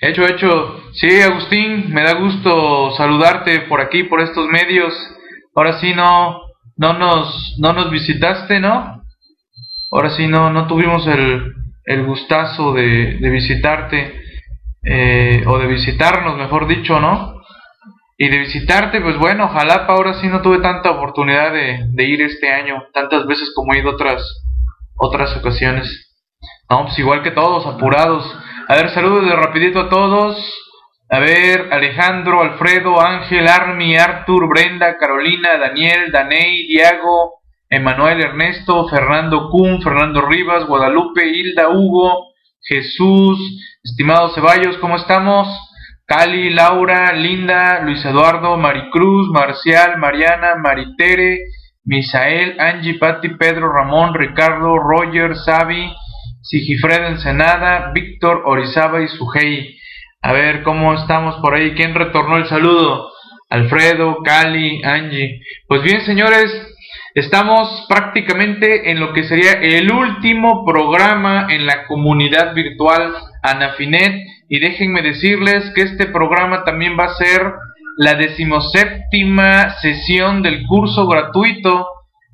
Hecho, hecho. Sí, Agustín, me da gusto saludarte por aquí, por estos medios. Ahora sí no, no nos, no nos visitaste, ¿no? Ahora sí no, no tuvimos el, el gustazo de, de visitarte, eh, o de visitarnos, mejor dicho, ¿no? Y de visitarte, pues bueno, Jalapa ahora sí no tuve tanta oportunidad de, de ir este año, tantas veces como he ido otras, otras ocasiones. No, pues igual que todos, apurados. A ver, saludos de rapidito a todos. A ver, Alejandro, Alfredo, Ángel, Armi, Artur, Brenda, Carolina, Daniel, Daney, Diago, Emanuel, Ernesto, Fernando Kun, Fernando Rivas, Guadalupe, Hilda, Hugo, Jesús, estimado Ceballos, ¿cómo estamos? Cali, Laura, Linda, Luis Eduardo, Maricruz, Marcial, Mariana, Maritere, Misael, Angie, Patti, Pedro, Ramón, Ricardo, Roger, Savi, Sigifredo Ensenada, Víctor Orizaba y Sujei. A ver cómo estamos por ahí. ¿Quién retornó el saludo? Alfredo, Cali, Angie. Pues bien, señores, estamos prácticamente en lo que sería el último programa en la comunidad virtual Anafinet. Y déjenme decirles que este programa también va a ser la decimoséptima sesión del curso gratuito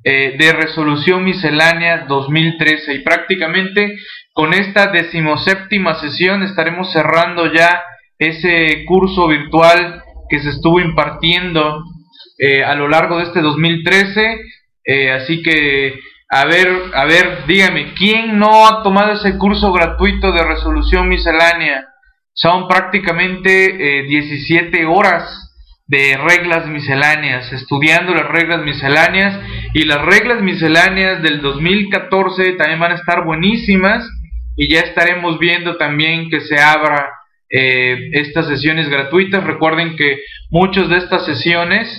eh, de resolución miscelánea 2013 y prácticamente con esta decimoséptima sesión estaremos cerrando ya ese curso virtual que se estuvo impartiendo eh, a lo largo de este 2013 eh, así que a ver a ver dígame quién no ha tomado ese curso gratuito de resolución miscelánea son prácticamente 17 horas de reglas misceláneas, estudiando las reglas misceláneas y las reglas misceláneas del 2014 también van a estar buenísimas y ya estaremos viendo también que se abra eh, estas sesiones gratuitas. Recuerden que muchas de estas sesiones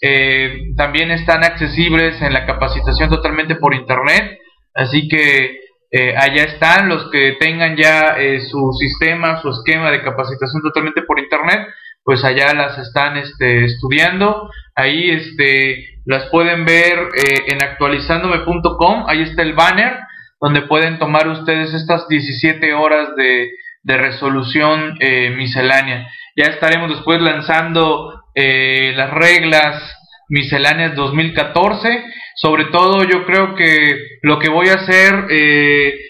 eh, también están accesibles en la capacitación totalmente por internet, así que eh, allá están los que tengan ya su sistema, su esquema de capacitación totalmente por internet pues allá las están este, estudiando. Ahí este, las pueden ver eh, en actualizandome.com, ahí está el banner donde pueden tomar ustedes estas 17 horas de, de resolución eh, miscelánea. Ya estaremos después lanzando eh, las reglas misceláneas 2014. Sobre todo yo creo que lo que voy a hacer,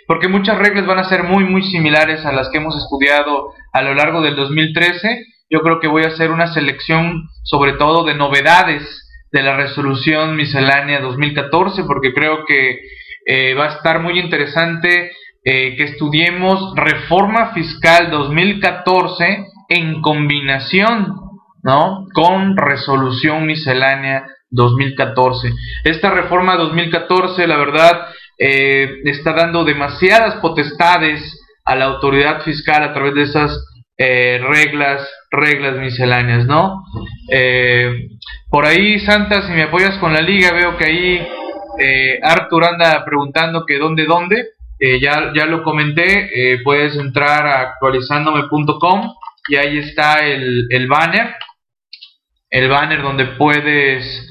porque muchas reglas van a ser muy muy similares a las que hemos estudiado a lo largo del 2013, yo creo que voy a hacer una selección sobre todo de novedades de la resolución miscelánea 2014 porque creo que eh, va a estar muy interesante eh, que estudiemos reforma fiscal 2014 en combinación ¿no? con resolución miscelánea 2014. Esta reforma 2014 la verdad eh, está dando demasiadas potestades a la autoridad fiscal a través de esas reglas reglas misceláneas, ¿no? Eh, por ahí, Santa, si me apoyas con la liga, veo que ahí eh, Arthur anda preguntando que dónde, dónde. Eh, ya, ya lo comenté, puedes entrar a actualizandome.com y ahí está el, el, banner, el banner donde puedes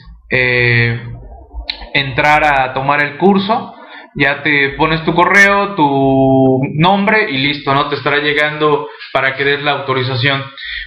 entrar a tomar el curso ya te pones tu correo, tu nombre y listo, ¿no? Te estará llegando para que des la autorización.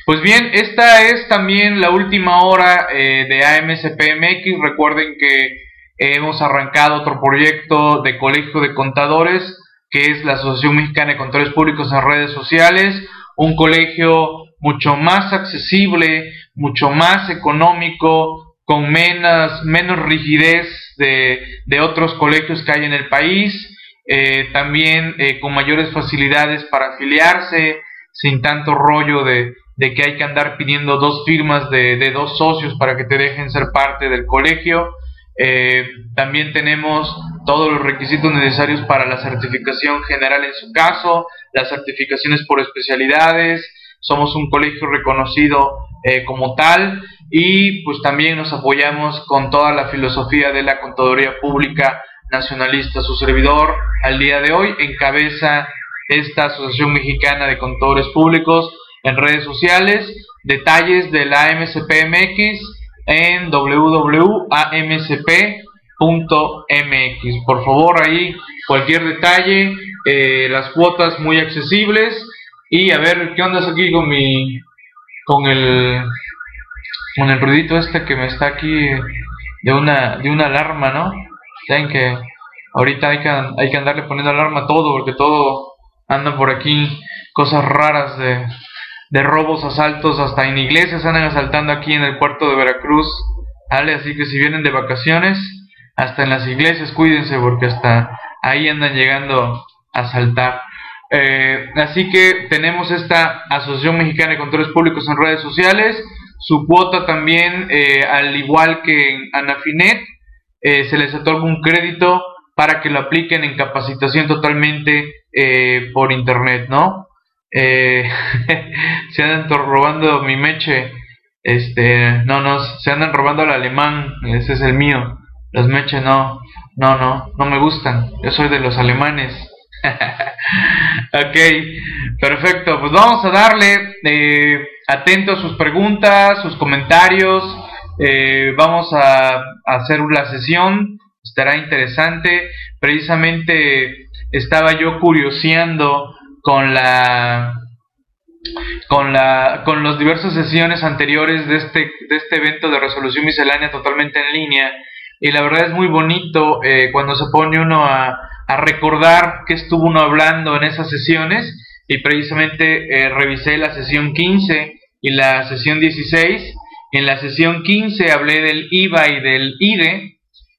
Pues bien, esta es también la última hora eh, de AMSPMX. Recuerden que hemos arrancado otro proyecto de Colegio de Contadores, que es la Asociación Mexicana de Contadores Públicos en redes sociales. Un colegio mucho más accesible, mucho más económico, con menos, menos rigidez de, otros colegios que hay en el país, eh, también eh, con mayores facilidades para afiliarse, sin tanto rollo de, que hay que andar pidiendo dos firmas de, dos socios para que te dejen ser parte del colegio. Eh, también tenemos todos los requisitos necesarios para la certificación general en su caso, las certificaciones por especialidades, somos un colegio reconocido como tal y pues también nos apoyamos con toda la filosofía de la contaduría pública nacionalista. Su servidor al día de hoy encabeza esta Asociación Mexicana de Contadores Públicos en redes sociales. Detalles de la AMCPMX en www.amcp.mx. Por favor, ahí cualquier detalle, eh, las cuotas muy accesibles Y a ver, ¿qué onda es aquí con mi... con el... con el ruidito este que me está aquí de una, de una alarma, ¿no? Saben que ahorita hay que, hay que andarle poniendo alarma a todo, porque todo anda por aquí, cosas raras de, de robos, asaltos, hasta en iglesias andan asaltando aquí en el puerto de Veracruz, ¿vale? Así que si vienen de vacaciones, hasta en las iglesias cuídense, porque hasta ahí andan llegando a asaltar. Eh, así que tenemos esta Asociación Mexicana de Controles Públicos en redes sociales, su cuota también, eh, al igual que en Anafinet, eh, se les otorga un crédito para que lo apliquen en capacitación totalmente por internet, ¿no? Eh, se andan robando mi meche, este, no, no, se andan robando al alemán, ese es el mío, los meches no, no, no, no me gustan, yo soy de los alemanes. ok, perfecto, pues vamos a darle eh, a sus preguntas, sus comentarios, vamos a, hacer la sesión, estará interesante, precisamente estaba yo curioseando con la con la con las diversas sesiones anteriores de este de este evento de resolución miscelánea totalmente en línea. Y la verdad es muy bonito eh, cuando se pone uno a, a recordar que estuvo uno hablando en esas sesiones. Y precisamente eh, revisé la sesión 15 y la sesión 16 en la sesión 15 hablé del IVA y del IDE.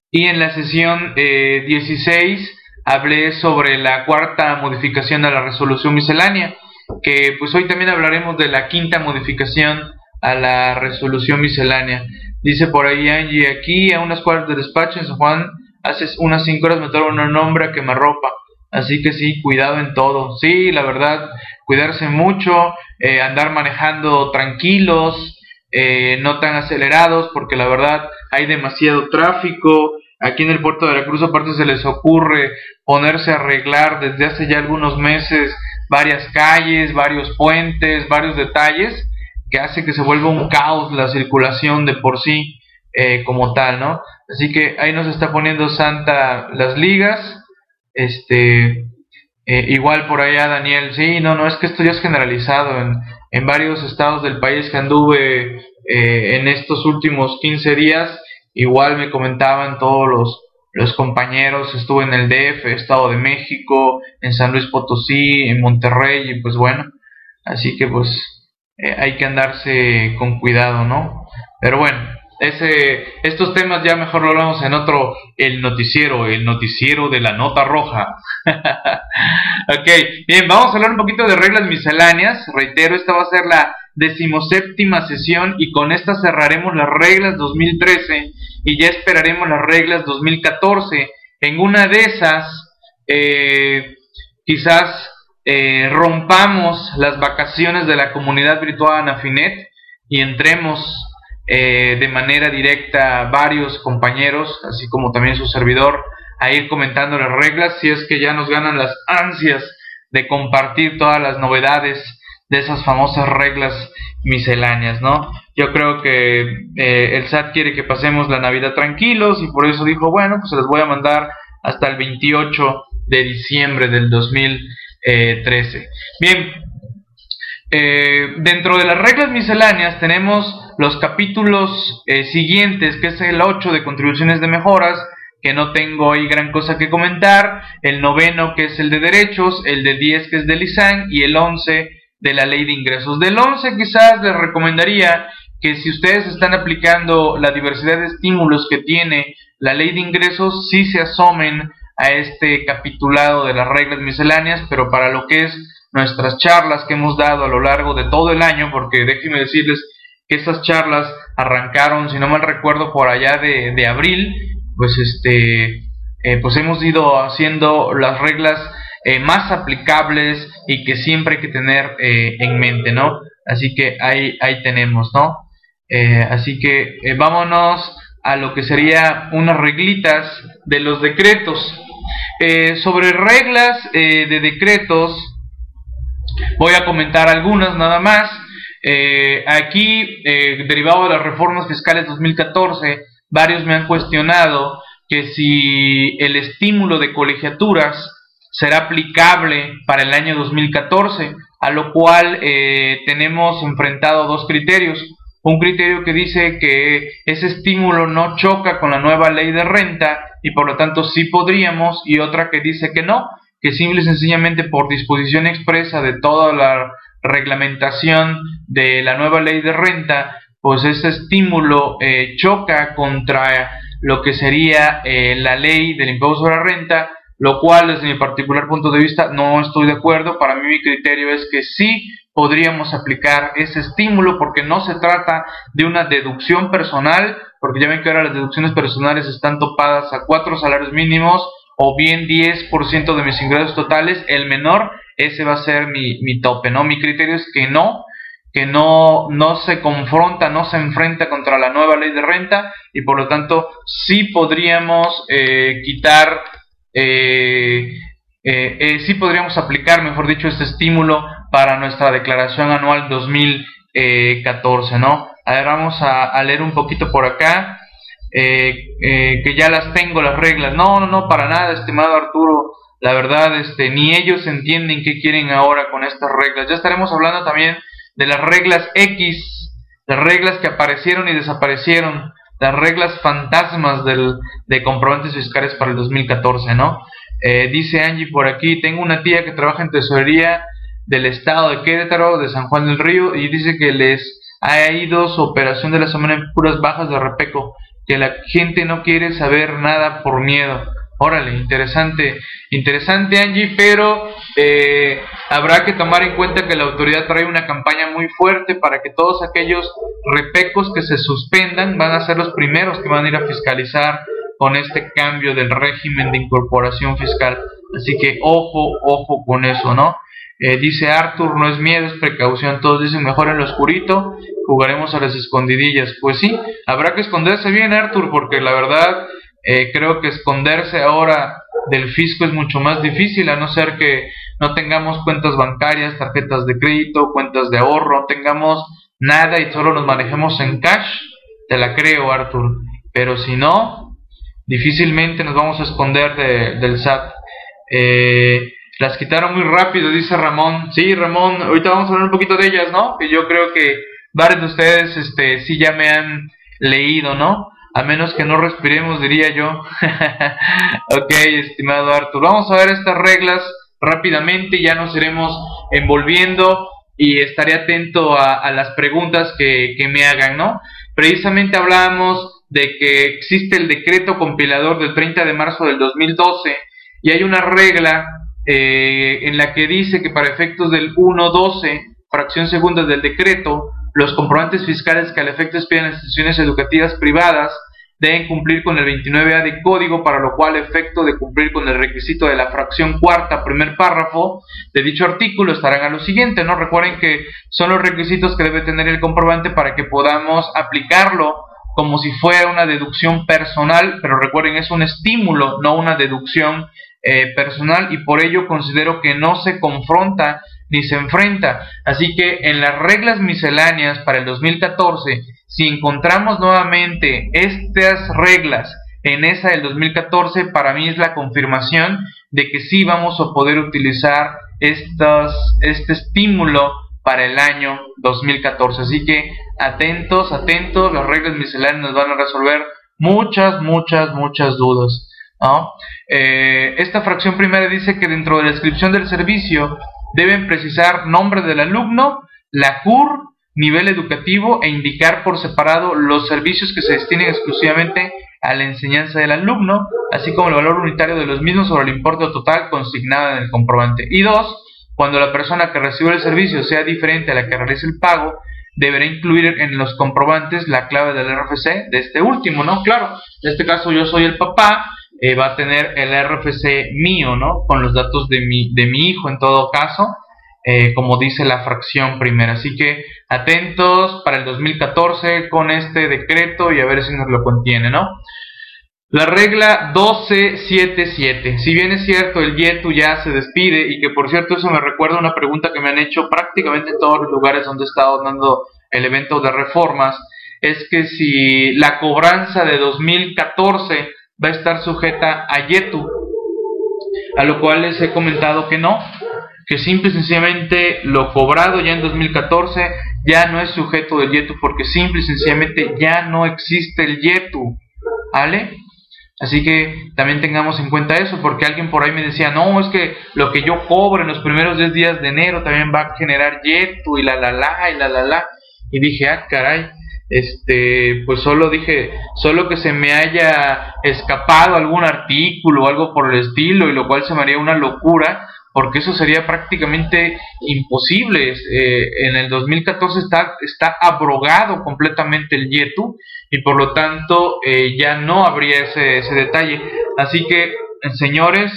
Y en la sesión eh, 16 hablé sobre la cuarta modificación a la resolución miscelánea, que pues hoy también hablaremos de la quinta modificación a la resolución miscelánea. Dice por ahí Angie, aquí a unas cuadras de despacho en San Juan, hace unas cinco horas me tocó una nombra que me ropa. Así que sí, cuidado en todo. Sí, la verdad, cuidarse mucho, eh, andar manejando tranquilos, eh, no tan acelerados, porque la verdad hay demasiado tráfico, Aquí en el puerto de Veracruz aparte se les ocurre ponerse a arreglar desde hace ya algunos meses varias calles, varios puentes, varios detalles que hace que se vuelva un caos la circulación de por sí eh, como tal, ¿no? Así que ahí nos está poniendo Santa las ligas, este, eh, igual por allá Daniel, sí, no, no, es que esto ya es generalizado en, en varios estados del país que anduve eh, en estos últimos 15 días, Igual me comentaban todos los, los compañeros, estuve en el DF, Estado de México, en San Luis Potosí, en Monterrey, y pues bueno, así que pues eh, hay que andarse con cuidado, ¿no? Pero bueno, ese, estos temas ya mejor lo hablamos en otro, el noticiero, el noticiero de la nota roja. ok, bien, vamos a hablar un poquito de reglas misceláneas. Reitero, esta va a ser la decimoséptima sesión y con esta cerraremos las reglas 2013 y ya esperaremos las reglas 2014. En una de esas, eh, quizás eh, rompamos las vacaciones de la comunidad virtual Anafinet y entremos eh, de manera directa varios compañeros, así como también su servidor, a ir comentando las reglas si es que ya nos ganan las ansias de compartir todas las novedades de esas famosas reglas misceláneas, ¿no? Yo creo que eh, el SAT quiere que pasemos la Navidad tranquilos y por eso dijo, bueno, pues se les voy a mandar hasta el 28 de diciembre del 2013. Bien, eh, dentro de las reglas misceláneas tenemos los capítulos eh, siguientes, que es el 8 de contribuciones de mejoras, que no tengo ahí gran cosa que comentar, el noveno que es el de derechos, el de 10 que es de Lisan y el 11 de la ley de ingresos. Del 11 quizás les recomendaría que si ustedes están aplicando la diversidad de estímulos que tiene la ley de ingresos, sí se asomen a este capitulado de las reglas misceláneas, pero para lo que es nuestras charlas que hemos dado a lo largo de todo el año, porque déjenme decirles que estas charlas arrancaron, si no mal recuerdo, por allá de, abril, pues este, eh, pues hemos ido haciendo las reglas eh, más aplicables y que siempre hay que tener eh, en mente, ¿no? Así que ahí, ahí tenemos, ¿no? Eh, así que vámonos a lo que sería unas reglitas de los decretos. sobre reglas de decretos, voy a comentar algunas nada más. aquí, derivado de las reformas fiscales 2014, varios me han cuestionado que si el estímulo de colegiaturas será aplicable para el año 2014. a lo cual eh, tenemos enfrentado dos criterios. Un criterio que dice que ese estímulo no choca con la nueva ley de renta y por lo tanto sí podríamos, y otra que dice que no, que simple y sencillamente por disposición expresa de toda la reglamentación de la nueva ley de renta, pues ese estímulo eh, choca contra lo que sería eh, la ley del impuesto sobre la renta, lo cual desde mi particular punto de vista no estoy de acuerdo. Para mí mi criterio es que sí podríamos aplicar ese estímulo porque no se trata de una deducción personal, porque ya ven que ahora las deducciones personales están topadas a cuatro salarios mínimos o bien 10% de mis ingresos totales, el menor, ese va a ser mi, mi tope, ¿no? Mi criterio es que no, que no, no se confronta, no se enfrenta contra la nueva ley de renta y por lo tanto sí podríamos eh, quitar, eh, eh, sí podríamos aplicar, mejor dicho, este estímulo para nuestra declaración anual 2014, ¿no? A ver, vamos a, leer un poquito por acá, que ya las tengo las reglas. No, no, no, para nada, estimado Arturo. La verdad, este, ni ellos entienden qué quieren ahora con estas reglas. Ya estaremos hablando también de las reglas X, las reglas que aparecieron y desaparecieron, las reglas fantasmas del, de comprobantes fiscales para el 2014, ¿no? Eh, dice Angie por aquí, tengo una tía que trabaja en tesorería del estado de Querétaro, de San Juan del Río, y dice que les ha ido su operación de la semana en puras bajas de repeco, que la gente no quiere saber nada por miedo. Órale, interesante, interesante Angie, pero eh, habrá que tomar en cuenta que la autoridad trae una campaña muy fuerte para que todos aquellos repecos que se suspendan van a ser los primeros que van a ir a fiscalizar con este cambio del régimen de incorporación fiscal. Así que ojo, ojo con eso, ¿no? Eh, dice Arthur, no es miedo, es precaución. Todos dicen mejor en lo oscurito, jugaremos a las escondidillas. Pues sí, habrá que esconderse bien, Arthur, porque la verdad eh, creo que esconderse ahora del fisco es mucho más difícil, a no ser que no tengamos cuentas bancarias, tarjetas de crédito, cuentas de ahorro, tengamos nada y solo nos manejemos en cash, te la creo, Arthur. Pero si no, difícilmente nos vamos a esconder del SAT. Eh, las quitaron muy rápido, dice Ramón. Sí, Ramón, ahorita vamos a hablar un poquito de ellas, ¿no? Que yo creo que varios de ustedes este, sí ya me han leído, ¿no? A menos que no respiremos, diría yo. ok, estimado Arthur, vamos a ver estas reglas rápidamente, ya nos iremos envolviendo y estaré atento a, las preguntas que, me hagan, ¿no? Precisamente hablábamos de que existe el decreto compilador del 30 de marzo del 2012 y hay una regla eh, en la que dice que para efectos del 1.12, fracción segunda del decreto, los comprobantes fiscales que al efecto expiden las instituciones educativas privadas deben cumplir con el 29A de código, para lo cual efecto de cumplir con el requisito de la fracción cuarta, primer párrafo de dicho artículo, estarán a lo siguiente, ¿no? Recuerden que son los requisitos que debe tener el comprobante para que podamos aplicarlo como si fuera una deducción personal, pero recuerden, es un estímulo, no una deducción eh, personal, y por ello considero que no se confronta ni se enfrenta. Así que en las reglas misceláneas para el 2014, si encontramos nuevamente estas reglas en esa del 2014, para mí es la confirmación de que sí vamos a poder utilizar este estímulo para el año 2014. Así que atentos, atentos, las reglas misceláneas nos van a resolver muchas, muchas, muchas dudas. Eh, esta fracción primera dice que dentro de la descripción del servicio deben precisar nombre del alumno, la CUR, nivel educativo e indicar por separado los servicios que se destinen exclusivamente a la enseñanza del alumno, así como el valor unitario de los mismos sobre el importe total consignado en el comprobante. Y dos, cuando la persona que recibe el servicio sea diferente a la que realice el pago, deberá incluir en los comprobantes la clave del RFC de este último, ¿no? Claro, en este caso yo soy el papá eh, va a tener el RFC mío, ¿no? Con los datos de mi, de mi hijo en todo caso, eh, como dice la fracción primera. Así que atentos para el 2014 con este decreto y a ver si nos lo contiene, ¿no? La regla 1277. Si bien es cierto, el YETU ya se despide y que por cierto eso me recuerda una pregunta que me han hecho prácticamente en todos los lugares donde he estado dando el evento de reformas, es que si la cobranza de 2014 va a estar sujeta a YETU, a lo cual les he comentado que no, que simple y sencillamente lo cobrado ya en 2014 ya no es sujeto del YETU porque simple y sencillamente ya no existe el YETU. ¿Vale? Así que también tengamos en cuenta eso, porque alguien por ahí me decía, no, es que lo que yo cobro en los primeros 10 días de enero también va a generar YETU y la la la y la la la. Y dije, ah, caray, este, pues solo dije, solo que se me haya escapado algún artículo o algo por el estilo, y lo cual se me haría una locura, porque eso sería prácticamente imposible. Eh, en el 2014 está, está abrogado completamente el YETU y por lo tanto eh, ya no habría ese, ese, detalle. Así que, señores,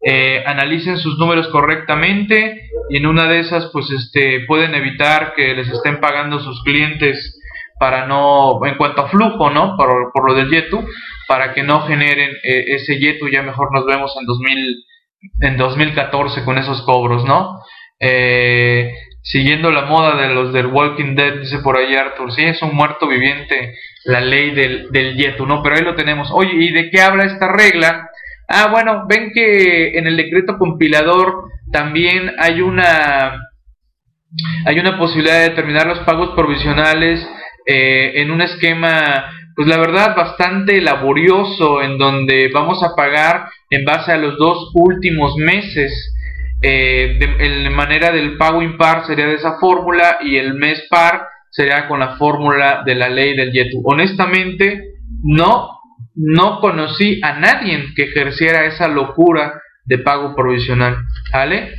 eh, analicen sus números correctamente y en una de esas pues este, pueden evitar que les estén pagando sus clientes para no, en cuanto a flujo, ¿no? Por, por lo del YETU, para que no generen ese YETU, ya mejor nos vemos en 2000 en 2014 con esos cobros, ¿no? Eh, siguiendo la moda de los del Walking Dead, dice por ahí Arthur, sí, es un muerto viviente la ley del, del ¿no? Pero ahí lo tenemos. Oye, ¿y de qué habla esta regla? Ah, bueno, ven que en el decreto compilador también hay una hay una posibilidad de determinar los pagos provisionales eh, en un esquema pues la verdad bastante laborioso en donde vamos a pagar en base a los dos últimos meses. Eh, de, manera del pago impar sería de esa fórmula y el mes par sería con la fórmula de la ley del YETU. Honestamente, no, no conocí a nadie que ejerciera esa locura de pago provisional, ¿vale?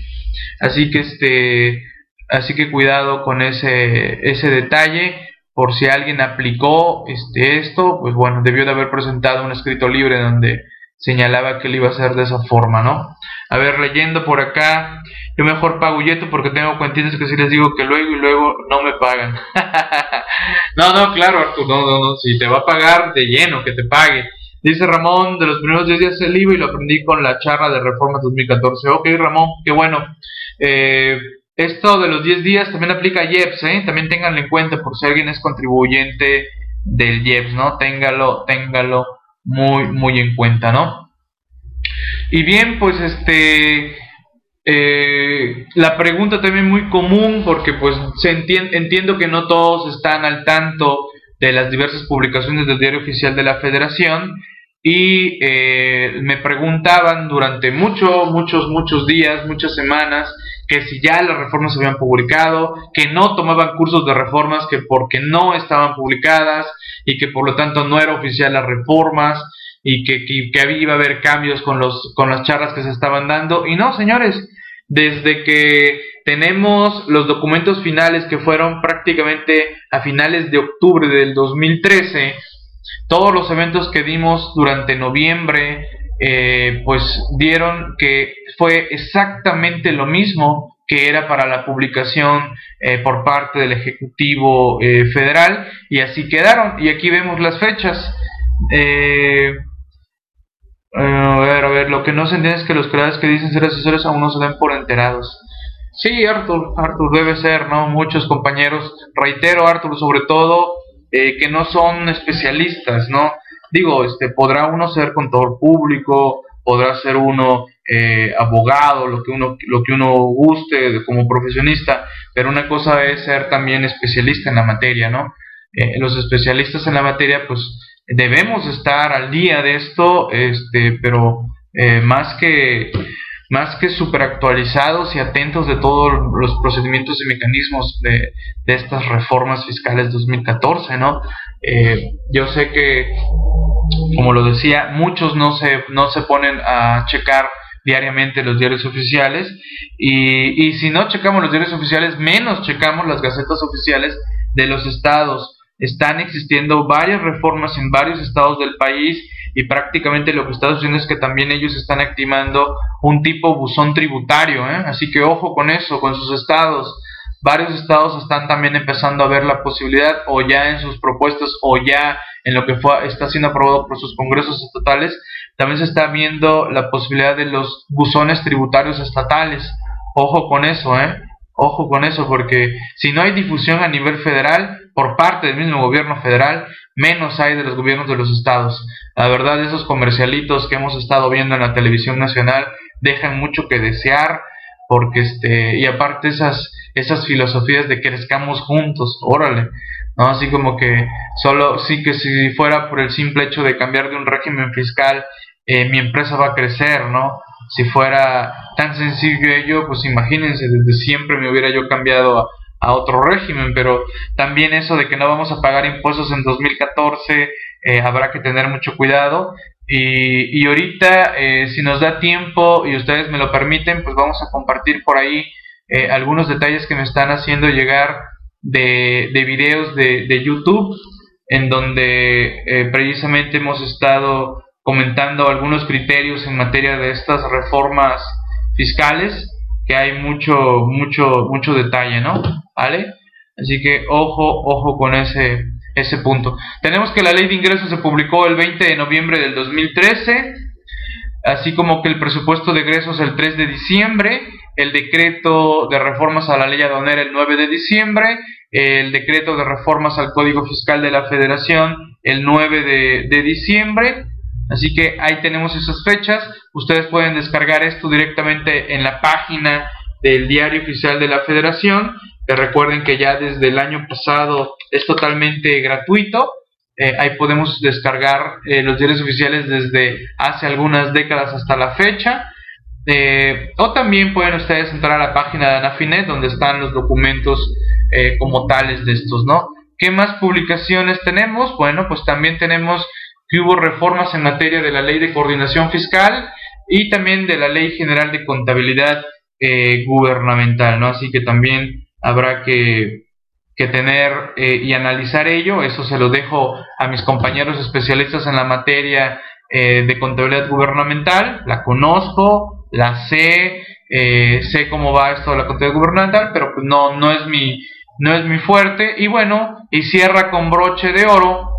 Así que este, así que cuidado con ese, ese detalle por si alguien aplicó este, esto, pues bueno, debió de haber presentado un escrito libre donde señalaba que lo iba a hacer de esa forma, ¿no? A ver, leyendo por acá, yo mejor pago yeto porque tengo cuentitas que si les digo que luego y luego no me pagan. no, no, claro, Arturo, no, no, no, si te va a pagar de lleno, que te pague. Dice Ramón, de los primeros 10 días el IVA y lo aprendí con la charla de Reforma 2014. Ok, Ramón, qué bueno. Eh, esto de los 10 días también aplica a IEPS, ¿eh? también ténganlo en cuenta por si alguien es contribuyente del IEPS, ¿no? Téngalo, téngalo muy, muy en cuenta, ¿no? Y bien, pues este, eh, la pregunta también muy común, porque pues se entiendo que no todos están al tanto de las diversas publicaciones del diario oficial de la federación, y eh, me preguntaban durante muchos, muchos, muchos días, muchas semanas, que si ya las reformas se habían publicado, que no tomaban cursos de reformas que porque no estaban publicadas y que por lo tanto no era oficial las reformas y que, que, iba a haber cambios con, los, con las charlas que se estaban dando. Y no, señores, desde que tenemos los documentos finales que fueron prácticamente a finales de octubre del 2013, todos los eventos que dimos durante noviembre, eh, pues dieron que fue exactamente lo mismo que era para la publicación eh, por parte del Ejecutivo eh, Federal y así quedaron. Y aquí vemos las fechas. a ver, a ver, lo que no se entiende es que los creadores que dicen ser asesores aún no se den por enterados. Sí, Arthur, Arthur debe ser, ¿no? Muchos compañeros, reitero, Arthur, sobre todo, que no son especialistas, ¿no? Digo, este, podrá uno ser contador público, podrá ser uno eh, abogado, lo que uno, lo que uno guste como profesionista, pero una cosa es ser también especialista en la materia, ¿no? Eh, los especialistas en la materia, pues debemos estar al día de esto, este, pero eh, más que más que super actualizados y atentos de todos los procedimientos y mecanismos de, de estas reformas fiscales 2014, ¿no? Eh, yo sé que, como lo decía, muchos no se, no se ponen a checar diariamente los diarios oficiales y, y si no checamos los diarios oficiales, menos checamos las gacetas oficiales de los estados. Están existiendo varias reformas en varios estados del país y prácticamente lo que está sucediendo es que también ellos están activando un tipo buzón tributario, ¿eh? así que ojo con eso, con sus estados varios estados están también empezando a ver la posibilidad o ya en sus propuestas o ya en lo que fue, está siendo aprobado por sus congresos estatales, también se está viendo la posibilidad de los buzones tributarios estatales. Ojo con eso, ¿eh? Ojo con eso, porque si no hay difusión a nivel federal por parte del mismo gobierno federal, menos hay de los gobiernos de los estados. La verdad, esos comercialitos que hemos estado viendo en la televisión nacional dejan mucho que desear porque este, y aparte esas, esas filosofías de que crezcamos juntos, órale, ¿no? Así como que solo, sí que si fuera por el simple hecho de cambiar de un régimen fiscal, eh, mi empresa va a crecer, ¿no? Si fuera tan sencillo ello, pues imagínense, desde siempre me hubiera yo cambiado a, otro régimen, pero también eso de que no vamos a pagar impuestos en 2014, eh, habrá que tener mucho cuidado. Y, y ahorita, eh, si nos da tiempo y ustedes me lo permiten, pues vamos a compartir por ahí eh, algunos detalles que me están haciendo llegar de, de videos de, de YouTube, en donde precisamente hemos estado comentando algunos criterios en materia de estas reformas fiscales, que hay mucho, mucho, mucho detalle, ¿no? ¿Vale? Así que ojo, ojo con ese, ese punto. Tenemos que la ley de ingresos se publicó el 20 de noviembre del 2013, así como que el presupuesto de egresos el 3 de diciembre, el decreto de reformas a la ley aduanera el 9 de diciembre, el decreto de reformas al Código Fiscal de la Federación el 9 de, de diciembre, Así que ahí tenemos esas fechas. Ustedes pueden descargar esto directamente en la página del diario oficial de la federación. Que recuerden que ya desde el año pasado es totalmente gratuito. Eh, ahí podemos descargar eh, los diarios oficiales desde hace algunas décadas hasta la fecha. Eh, o también pueden ustedes entrar a la página de Anafinet donde están los documentos como tales de estos, ¿no? ¿Qué más publicaciones tenemos? Bueno, pues también tenemos que hubo reformas en materia de la ley de coordinación fiscal y también de la ley general de contabilidad eh, gubernamental, ¿no? Así que también habrá que, tener eh, y analizar ello, eso se lo dejo a mis compañeros especialistas en la materia eh, de contabilidad gubernamental, la conozco, la sé, sé cómo va esto de la contabilidad gubernamental, pero pues no, no es mi, no es mi fuerte, y bueno, y cierra con broche de oro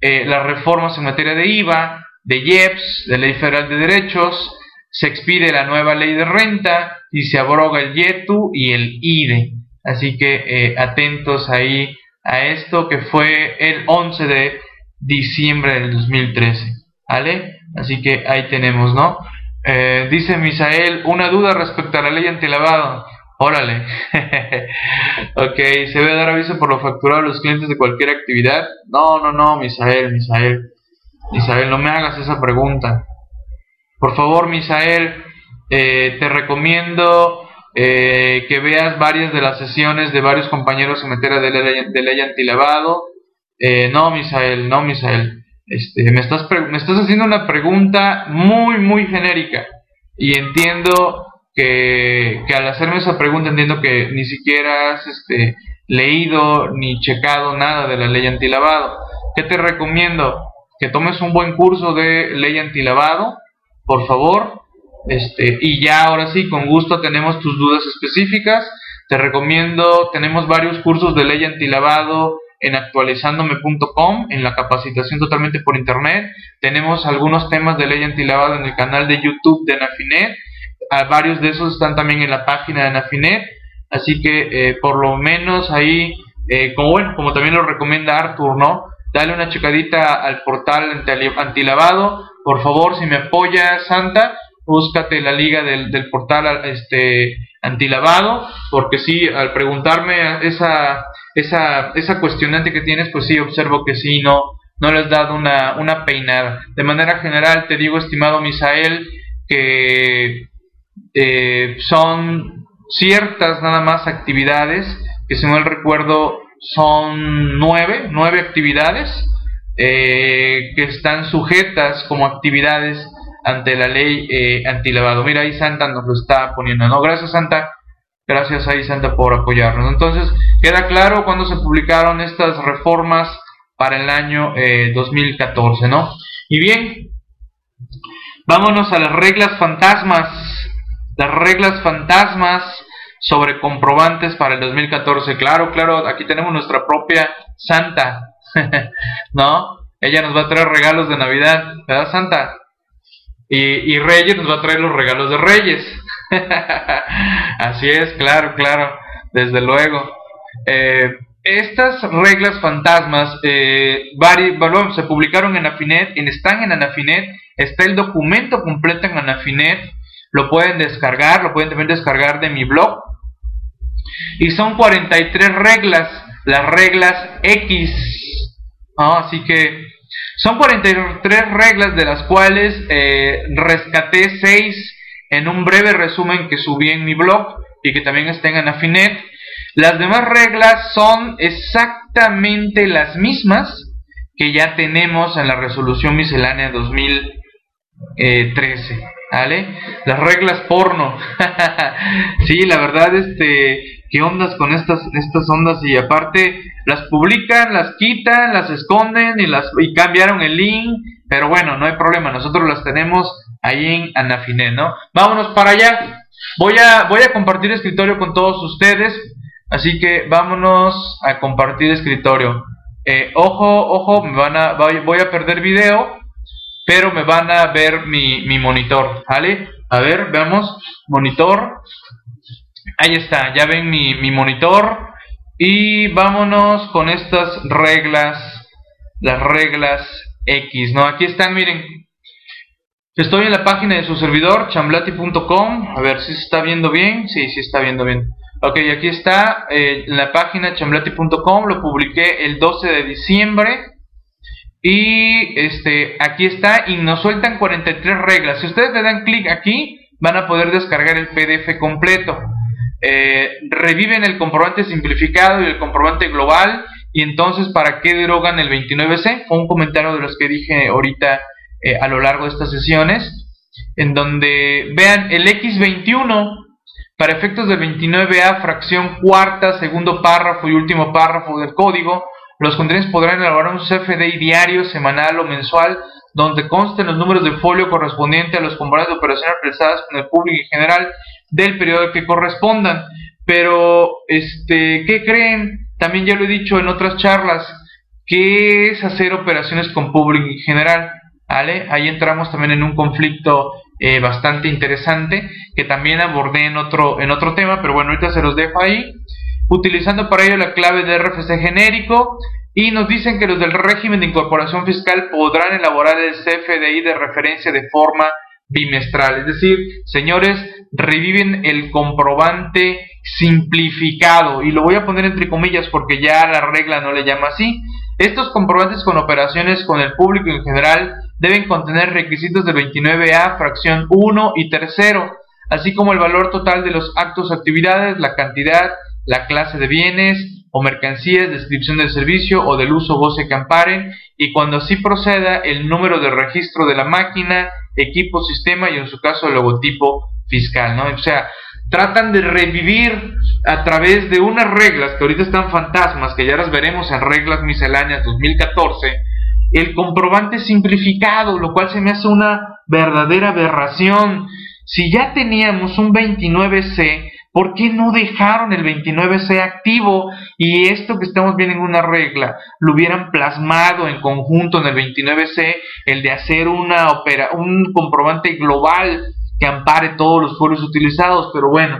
eh, las reformas en materia de IVA, de IEPS, de Ley Federal de Derechos, se expide la nueva ley de renta y se abroga el YETU y el IDE. Así que eh, atentos ahí a esto que fue el 11 de diciembre del 2013. ¿Vale? Así que ahí tenemos, ¿no? Eh, dice Misael, una duda respecto a la ley antilavado. Órale. ok, ¿se debe dar aviso por lo facturado a los clientes de cualquier actividad? No, no, no, Misael, Misael. Misael, no me hagas esa pregunta. Por favor, Misael, eh, te recomiendo eh, que veas varias de las sesiones de varios compañeros en materia de ley, de ley antilavado. Eh, no, Misael, no, Misael. Este, me, estás me estás haciendo una pregunta muy, muy genérica. Y entiendo que, al hacerme esa pregunta entiendo que ni siquiera has este, leído ni checado nada de la ley antilavado. ¿Qué te recomiendo? Que tomes un buen curso de ley antilavado, por favor. Este, y ya ahora sí, con gusto tenemos tus dudas específicas. Te recomiendo, tenemos varios cursos de ley antilavado en actualizandome.com, en la capacitación totalmente por internet. Tenemos algunos temas de ley antilavado en el canal de YouTube de Nafinet a varios de esos están también en la página de Nafinet, así que eh, por lo menos ahí, eh, como bueno, como también lo recomienda Arthur, ¿no? Dale una checadita al portal antilavado, por favor, si me apoya Santa, búscate la liga del, del portal este antilavado, porque sí, al preguntarme esa, esa, esa cuestionante que tienes, pues sí, observo que sí, no, no les has dado una, una peinada. De manera general, te digo, estimado Misael, que eh, son ciertas nada más actividades, que si no recuerdo son nueve, nueve actividades eh, que están sujetas como actividades ante la ley eh, antilavado. Mira, ahí Santa nos lo está poniendo, ¿no? Gracias Santa, gracias ahí Santa por apoyarnos. Entonces, queda claro cuando se publicaron estas reformas para el año 2014, eh, ¿no? Y bien, vámonos a las reglas fantasmas las reglas fantasmas sobre comprobantes para el 2014. Claro, claro, aquí tenemos nuestra propia Santa, ¿no? Ella nos va a traer regalos de Navidad, ¿verdad, Santa? Y, Reyes nos va a traer los regalos de Reyes. Así es, claro, claro, desde luego. Eh, estas reglas fantasmas eh, se publicaron en Anafinet, están en Anafinet, está el documento completo en Anafinet lo pueden descargar, lo pueden también descargar de mi blog. Y son 43 reglas, las reglas X. Así que son 43 reglas de las cuales eh, rescaté 6 en un breve resumen que subí en mi blog y que también estén en Afinet. Las demás reglas son exactamente las mismas que ya tenemos en la resolución miscelánea 2013. ¿Vale? Las reglas porno. sí, la verdad, este, ¿qué ondas con estas, estas ondas? Y aparte, las publican, las quitan, las esconden y, las, y cambiaron el link. Pero bueno, no hay problema, nosotros las tenemos ahí en Anafiné, ¿no? Vámonos para allá. Voy a, voy a compartir escritorio con todos ustedes. Así que vámonos a compartir escritorio. Eh, ojo, ojo, me van a, voy a perder video, pero me van a ver mi, mi monitor, ¿vale? A ver, veamos, monitor. Ahí está, ya ven mi, mi monitor. Y vámonos con estas reglas, las reglas X, ¿no? Aquí están, miren. Estoy en la página de su servidor, chamblati.com. A ver si se está viendo bien. Sí, sí está viendo bien. Ok, aquí está eh, en la página chamblati.com, lo publiqué el 12 de diciembre y este aquí está y nos sueltan 43 reglas. Si ustedes le dan clic aquí, van a poder descargar el PDF completo. Eh, reviven el comprobante simplificado y el comprobante global y entonces ¿para qué derogan el 29C? Fue un comentario de los que dije ahorita eh, a lo largo de estas sesiones en donde vean el X21 para efectos del 29A, fracción cuarta, segundo párrafo y último párrafo del código, los contenidos podrán elaborar un CFDI diario, semanal o mensual, donde consten los números de folio correspondientes a los comprobantes de operaciones realizadas con el público en general del periodo que correspondan. Pero, este, ¿qué creen? También ya lo he dicho en otras charlas, ¿qué es hacer operaciones con público en general? ¿Vale? Ahí entramos también en un conflicto eh, bastante interesante que también abordé en otro, en otro tema, pero bueno, ahorita se los dejo ahí. Utilizando para ello la clave de RFC genérico y nos dicen que los del régimen de incorporación fiscal podrán elaborar el CFDI de referencia de forma bimestral. Es decir, señores, reviven el comprobante simplificado y lo voy a poner entre comillas porque ya la regla no le llama así. Estos comprobantes con operaciones con el público en general deben contener requisitos del 29A, fracción 1 y tercero, así como el valor total de los actos o actividades, la cantidad, la clase de bienes o mercancías, descripción del servicio o del uso goce que amparen, y cuando así proceda, el número de registro de la máquina, equipo, sistema y en su caso el logotipo fiscal, ¿no? O sea, tratan de revivir a través de unas reglas que ahorita están fantasmas, que ya las veremos en reglas misceláneas 2014, el comprobante simplificado, lo cual se me hace una verdadera aberración. Si ya teníamos un 29C, ¿por qué no dejaron el 29C activo? Y esto que estamos viendo en una regla, lo hubieran plasmado en conjunto en el 29C, el de hacer una opera, un comprobante global que ampare todos los folios utilizados, pero bueno,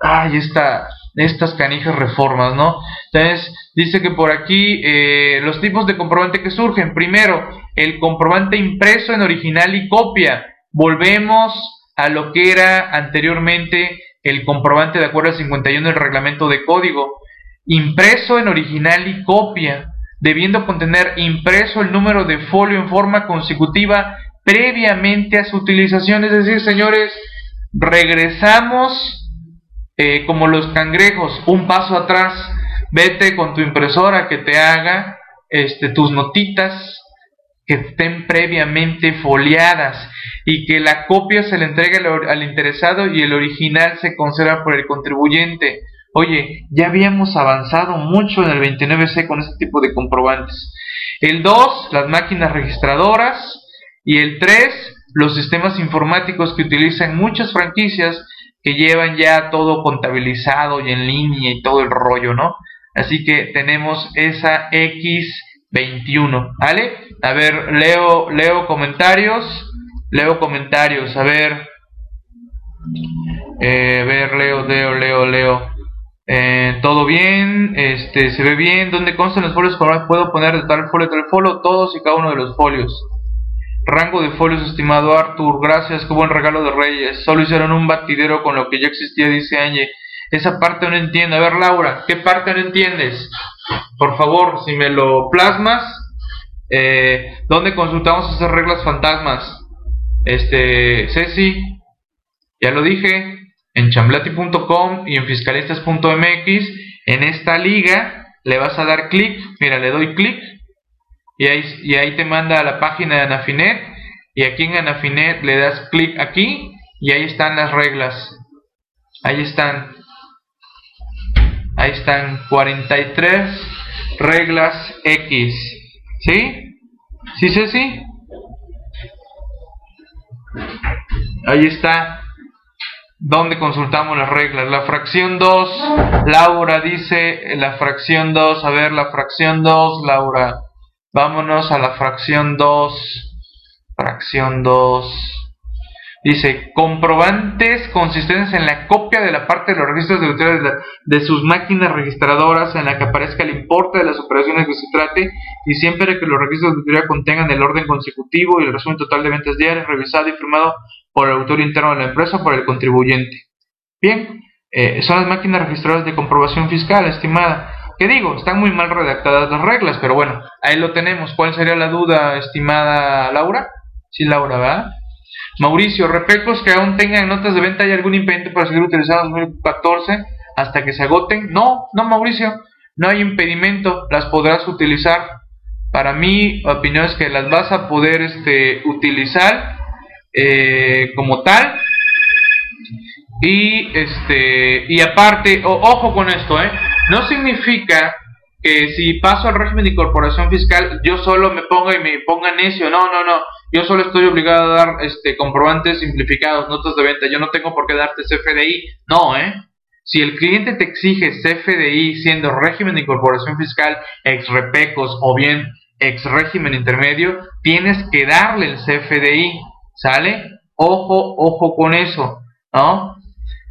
ay, esta, estas canijas reformas, ¿no? Entonces, dice que por aquí eh, los tipos de comprobante que surgen. Primero, el comprobante impreso en original y copia. Volvemos a lo que era anteriormente el comprobante de acuerdo al 51 del reglamento de código. Impreso en original y copia, debiendo contener impreso el número de folio en forma consecutiva previamente a su utilización. Es decir, señores, regresamos eh, como los cangrejos, un paso atrás, vete con tu impresora que te haga este, tus notitas que estén previamente foliadas y que la copia se le entregue al, interesado y el original se conserva por el contribuyente. Oye, ya habíamos avanzado mucho en el 29C con este tipo de comprobantes. El 2, las máquinas registradoras. Y el 3, los sistemas informáticos que utilizan muchas franquicias que llevan ya todo contabilizado y en línea y todo el rollo, ¿no? Así que tenemos esa X21, ¿vale? A ver, leo, leo comentarios, leo comentarios, a ver, eh, a ver, leo, leo, leo, leo. Eh, todo bien, este, se ve bien, ¿dónde constan los folios? Puedo poner de tal folio, tal folio, todos y cada uno de los folios. Rango de folios, estimado Arthur. Gracias, qué buen regalo de Reyes. Solo hicieron un batidero con lo que ya existía, dice Angie. Esa parte no entiendo. A ver, Laura, ¿qué parte no entiendes? Por favor, si me lo plasmas, eh, ¿dónde consultamos esas reglas fantasmas? Este, Ceci, ya lo dije, en chamblati.com y en fiscalistas.mx, en esta liga le vas a dar clic, mira, le doy clic y ahí, y ahí te manda a la página de Anafinet y aquí en Anafinet le das clic aquí y ahí están las reglas. Ahí están. Ahí están 43 reglas X. ¿Sí? ¿Sí, sí? Ahí está donde consultamos las reglas. La fracción 2, Laura dice la fracción 2, a ver, la fracción 2, Laura, vámonos a la fracción 2, fracción 2. Dice, comprobantes consistentes en la copia de la parte de los registros de, de sus máquinas registradoras en la que aparezca el importe de las operaciones que se trate y siempre que los registros de utilidad contengan el orden consecutivo y el resumen total de ventas diarias revisado y firmado por el autor interno de la empresa o por el contribuyente. Bien, eh, son las máquinas registradoras de comprobación fiscal, estimada. ¿Qué digo? Están muy mal redactadas las reglas, pero bueno, ahí lo tenemos. ¿Cuál sería la duda, estimada Laura? Sí, Laura, ¿verdad? Mauricio, repecos que aún tengan notas de venta, ¿hay algún impedimento para seguir utilizando 2014 hasta que se agoten? No, no, Mauricio, no hay impedimento, las podrás utilizar. Para mí, opinión es que las vas a poder este, utilizar eh, como tal. Y este y aparte, ojo con esto, ¿eh? No significa que si paso al régimen de incorporación fiscal, yo solo me ponga y me ponga necio. No, no, no. Yo solo estoy obligado a dar este comprobantes simplificados, notas de venta. Yo no tengo por qué darte CFDI. No, ¿eh? Si el cliente te exige CFDI siendo régimen de incorporación fiscal, ex repecos o bien ex régimen intermedio, tienes que darle el CFDI. ¿Sale? Ojo, ojo con eso, ¿no?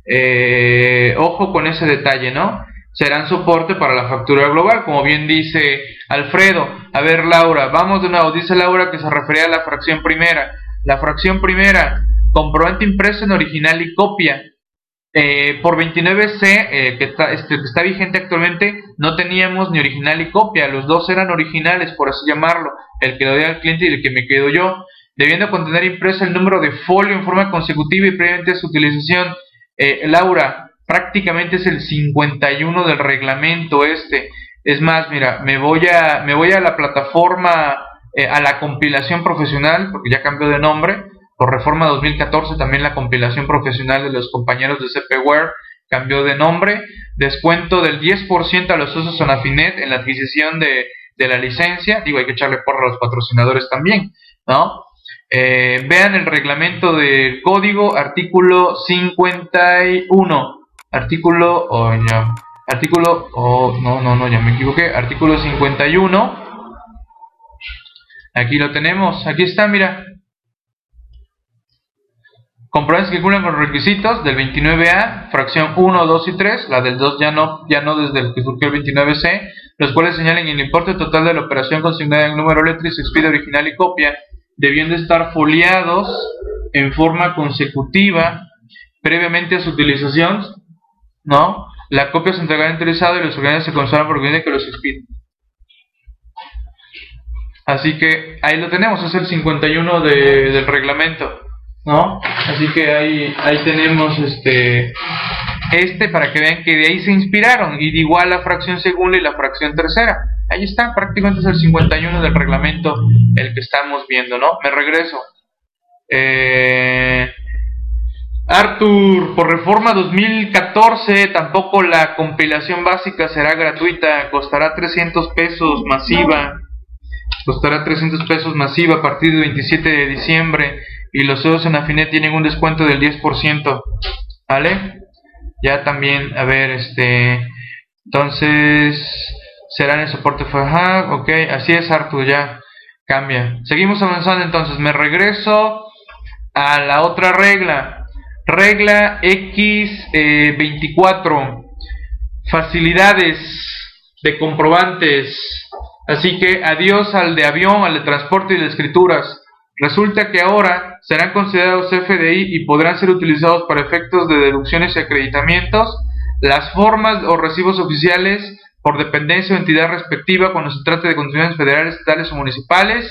Eh, ojo con ese detalle, ¿no? Serán soporte para la factura global, como bien dice Alfredo. A ver, Laura, vamos de nuevo. Dice Laura que se refería a la fracción primera. La fracción primera, comprobante impreso en original y copia. Eh, por 29C, eh, que, está, este, que está vigente actualmente, no teníamos ni original y copia. Los dos eran originales, por así llamarlo. El que lo doy al cliente y el que me quedo yo debiendo contener impreso el número de folio en forma consecutiva y previamente su utilización. Eh, Laura, prácticamente es el 51 del reglamento este. Es más, mira, me voy a, me voy a la plataforma, eh, a la compilación profesional, porque ya cambió de nombre, por reforma 2014 también la compilación profesional de los compañeros de CPWare cambió de nombre, descuento del 10% a los usos Sonafinet en la adquisición de, de la licencia, digo, hay que echarle porra a los patrocinadores también, ¿no? Eh, vean el reglamento del código, artículo 51. Artículo, oh, ya, artículo, oh, no, no, no, ya me equivoqué. Artículo 51. Aquí lo tenemos, aquí está, mira. Comprobantes que cumplen con requisitos del 29A, fracción 1, 2 y 3, la del 2 ya no, ya no desde el que surgió el 29C, los cuales señalen el importe total de la operación consignada en número letra y se expide original y copia debían de estar foliados en forma consecutiva previamente a su utilización, ¿no? La copia se entregará interesado y los organismos se conservan por de que los expiden. Así que ahí lo tenemos, es el 51 del reglamento, ¿no? Así que ahí, ahí tenemos este, este para que vean que de ahí se inspiraron, y de igual la fracción segunda y la fracción tercera. Ahí está, prácticamente es el 51 del reglamento el que estamos viendo, ¿no? Me regreso. Eh, Arthur, por reforma 2014 tampoco la compilación básica será gratuita, costará 300 pesos masiva, costará 300 pesos masiva a partir del 27 de diciembre. Y los CEOs en Afinet tienen un descuento del 10%, ¿vale? Ya también, a ver, este, entonces, será el soporte ajá, ok, así es Arthur, ya cambia. Seguimos avanzando entonces, me regreso a la otra regla, regla X24, eh, facilidades de comprobantes, así que adiós al de avión, al de transporte y de escrituras, Resulta que ahora serán considerados FDI y podrán ser utilizados para efectos de deducciones y acreditamientos. Las formas o recibos oficiales por dependencia o entidad respectiva cuando se trate de contribuciones federales, estatales o municipales.